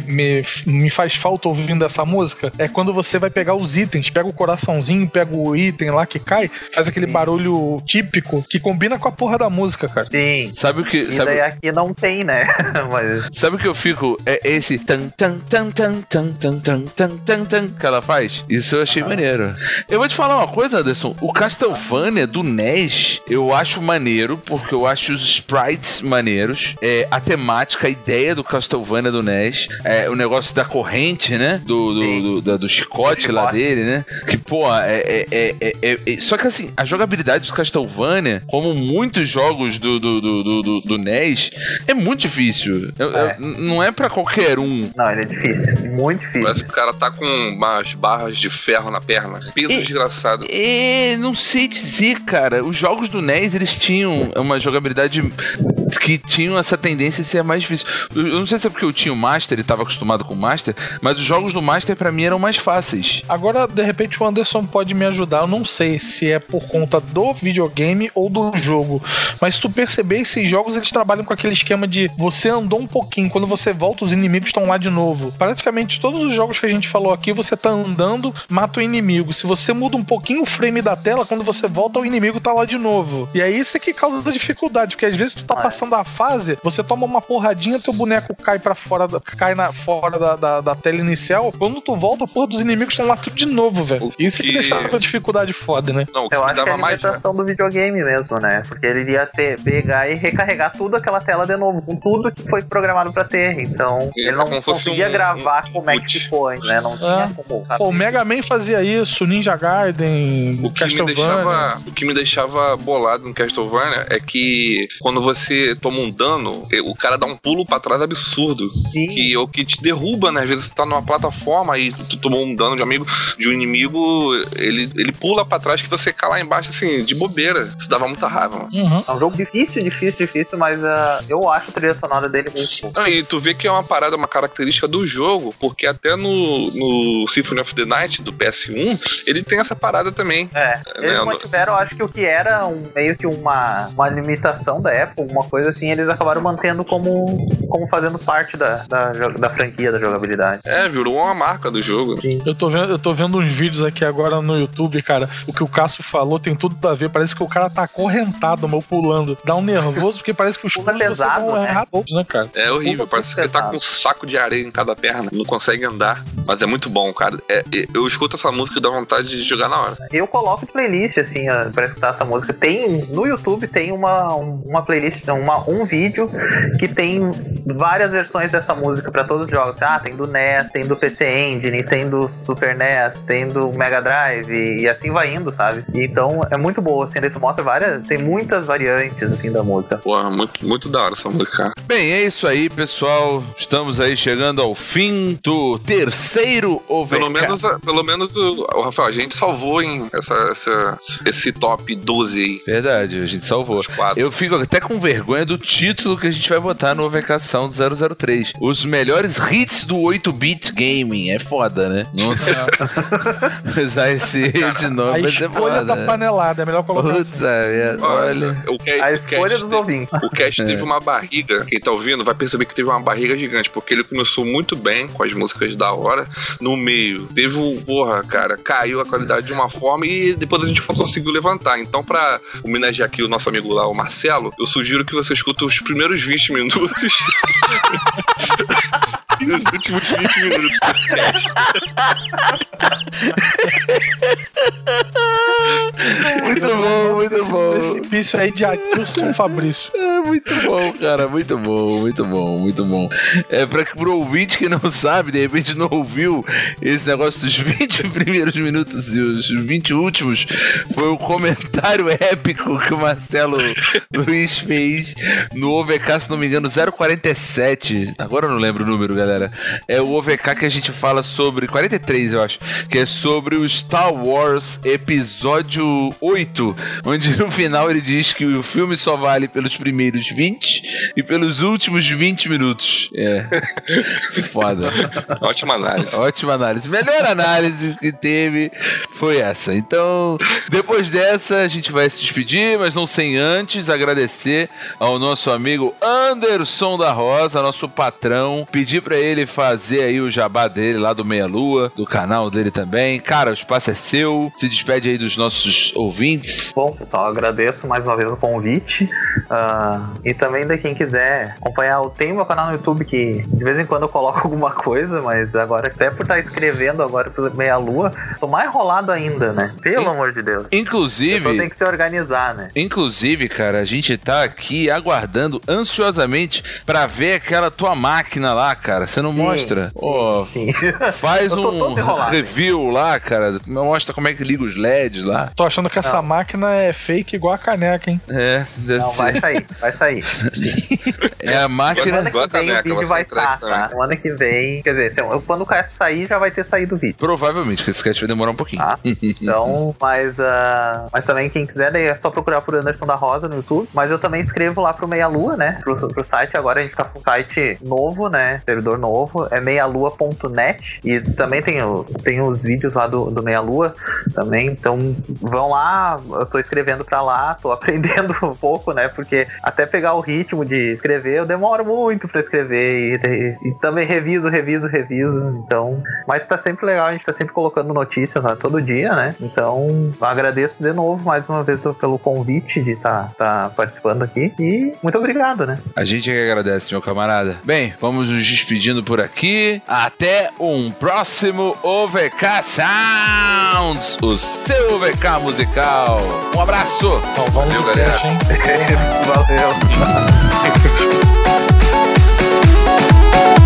me, me, faz falta ouvindo essa música? É quando você vai pegar os itens, pega o coraçãozinho, pega o item lá que cai, faz aquele Sim. barulho típico que combina com a porra da música, cara. Sim. Sabe o que. E Sabe, daí aqui não tem, né? Mas Sabe o que eu fico? É esse tan tan tan tan tan tan tan tan tan tan que ela faz? Isso eu achei maneiro. Eu vou te falar uma coisa, Anderson. O Castlevania do NES eu acho maneiro, porque eu acho os sprites maneiros. É, a temática, a ideia do Castlevania do NES. É, o negócio da corrente, né? Do, do, do, da- do chicote Do lá dele, né? Que, pô, é, é, é, é- é- Só que assim, a jogabilidade do Castlevania, como muitos jogos do, do, do, do, do- do NES, é muito difícil. Eu- eu- É. n- não é pra qualquer um. não, ele é difícil. Muito difícil. Parece que o cara tá com umas barras de ferro na perna. Peso E- desgraçado. É, não sei dizer, cara. Os jogos do NES, eles tinham uma jogabilidade verdade, que tinham essa tendência a ser mais difícil. Eu não sei se é porque eu tinha o Master e tava acostumado com o Master, mas os jogos do Master pra mim eram mais fáceis. Agora, de repente, o Anderson pode me ajudar. Eu não sei se é por conta do videogame ou do jogo. Mas se tu perceber, esses jogos eles trabalham com aquele esquema de você andou um pouquinho, quando você volta, os inimigos estão lá de novo. Praticamente todos os jogos que a gente falou aqui, você tá andando, mata o inimigo. Se você muda um pouquinho o frame da tela, quando você volta, o inimigo tá lá de novo. E é isso que causa dificuldade, porque às vezes tu tá Ah, é. passando a fase, você toma uma porradinha, teu boneco cai para fora, da- cai na, fora da, da, da tela inicial. Quando tu volta, a porra dos inimigos estão lá tudo de novo, velho. Isso que que- deixava a dificuldade foda, né? Não, Eu me acho que é a mais. né? limitação do videogame mesmo, né? Porque ele iria ter, pegar e recarregar tudo aquela tela de novo, com tudo que foi programado pra ter. Então, É, ele não conseguia um- gravar um como é que ficou, né? Não tinha como. sabe? O Mega Man fazia isso, Ninja Gaiden, O que, me Castlevania. deixava, o que me deixava bolado no Castlevania é que quando você toma um dano, o cara dá um pulo pra trás absurdo. Sim. Que é o que te derruba, né? Às vezes você tá numa plataforma e tu tomou um dano de amigo de um inimigo, ele, ele pula pra trás que você cai lá embaixo, assim, de bobeira. Isso dava muita raiva, mano. Uhum. É um jogo difícil, difícil, difícil, mas ah, eu acho a trilha sonora dele muito boa. Ah, e tu vê que é uma parada, uma característica do jogo, porque até no, no Symphony of the Night do PS1, ele tem essa parada também. É, eles né, mantiveram, eu acho que o que era um- meio que uma, uma limitação da época, uma coisa assim, eles acabaram mantendo como, como fazendo parte da, da, da franquia da jogabilidade. É, virou uma marca do jogo. Eu tô, vendo, eu tô vendo uns vídeos aqui agora no YouTube, cara. O que o Cássio falou tem tudo a ver. Parece que o cara tá acorrentado, meu, pulando. Dá um nervoso, porque parece que os pulos pesado, vão né? errar todos, né, cara? É horrível, parece que ele tá com um saco de areia em cada perna, não consegue andar, mas é muito bom, cara. É, é, eu escuto essa música e dá vontade de jogar na hora. Eu coloco de playlist, assim, pra escutar essa música. Tem, no YouTube tem uma, um- uma playlist, não, uma, um vídeo que tem várias versões dessa música pra todos os jogos. Ah, tem do NES, tem do PC Engine, tem do Super NES, tem do Mega Drive e assim vai indo, sabe? Então é muito boa, assim, daí tu mostra várias, tem muitas variantes, assim, da música. Porra, muito, muito da hora essa música. Bem, é isso aí, pessoal. Estamos aí chegando ao fim do terceiro OVK. Pelo menos, pelo menos o, o Rafael, a gente salvou em essa, essa- esse top 12 aí. Verdade, a gente salvou. Eu fico até com vergonha do título que a gente vai botar no OVKação do 003. Os melhores hits do 8-bit gaming. É foda, né? Nossa. Usar esse, esse A nome vai ser escolha foda. da panelada, é melhor colocar assim. Puta, merda, olha. o que, A escolha cast dos te- ouvintes. O cast É. teve uma barriga. Quem tá ouvindo vai perceber que teve uma barriga gigante, porque ele começou muito bem com as músicas da hora. No meio, teve um. Porra, cara, caiu a qualidade de uma forma e depois a gente não conseguiu levantar. Então, pra homenagear aqui o nosso amigo lá, o Marcelo, eu sugiro que você escuta os primeiros 20 minutos. e os últimos 20 minutos do cast. Muito bom, muito bom. Precipício aí de Adilson Fabrício. É muito bom, cara, muito bom, muito bom, muito bom. É pra pro ouvinte que não sabe, de repente não ouviu esse negócio dos 20 primeiros minutos e os 20 últimos, foi o comentário épico que o Marcelo Luiz fez no OVK, se não me engano, 047. Agora eu não lembro número, galera. É o OVK que a gente fala sobre 43, eu acho, que é sobre o Star Wars episódio 8, onde no final ele diz que o filme só vale pelos primeiros 20 e pelos últimos 20 minutos. É. Foda. Ótima análise. Ótima análise. Melhor análise que teve foi essa. Então, depois dessa, a gente vai se despedir, mas não sem antes agradecer ao nosso amigo Anderson da Rosa, nosso patrão. Pedir para ele fazer aí o jabá dele lá do Meia Lua, do canal dele também. Cara, o espaço é seu. Se despede aí dos nossos ouvintes. Bom, pessoal, agradeço mais uma vez o convite. Uh, e também de quem quiser acompanhar, eu tenho meu canal no YouTube que de vez em quando eu coloco alguma coisa, mas agora até por estar escrevendo agora pro Meia Lua, tô mais enrolado ainda, né? Pelo In amor de Deus. Inclusive. tem que se organizar, né? Inclusive, cara, a gente tá aqui aguardando ansiosamente para ver aquela tua máquina lá, cara. Você não Sim, mostra? Oh, Sim. faz um review lá, cara. Mostra como é que liga os LEDs lá. Tô achando que essa Não. máquina é fake igual a caneca, hein? É, deve Não, ser. vai sair, vai sair. É a máquina. Semana Igual a que vem o vídeo vai estar, tá? Semana que vem, quer dizer, se- quando o cast sair, já vai ter saído o vídeo. Provavelmente, que esse cast vai demorar um pouquinho. Tá? Então, mas, ah, mas também quem quiser, daí é só procurar por Anderson da Rosa no YouTube. Mas eu também escrevo lá pro Meia Lua, né? Pro, pro site. Agora a gente tá com um site novo, né? Servidor novo. É meialua.net. E também tem, tem os vídeos lá do, do Meia Lua também. Então vão lá. Eu tô escrevendo pra lá. Tô aprendendo um pouco, né? Porque até pegar o ritmo de escrever, eu demoro muito pra escrever. E, e também reviso, reviso, reviso. Então, mas tá sempre legal. A gente tá sempre colocando notícias lá todo dia, né? Então, agradeço de novo mais uma vez pelo convite de estar tá, participando aqui. E muito obrigado, né? A gente é que agradece, meu camarada. Bem, vamos nos despedindo por aqui. Até um próximo OVK Sounds, o seu OVK musical. Um abraço. Bom, valeu, galera. valeu.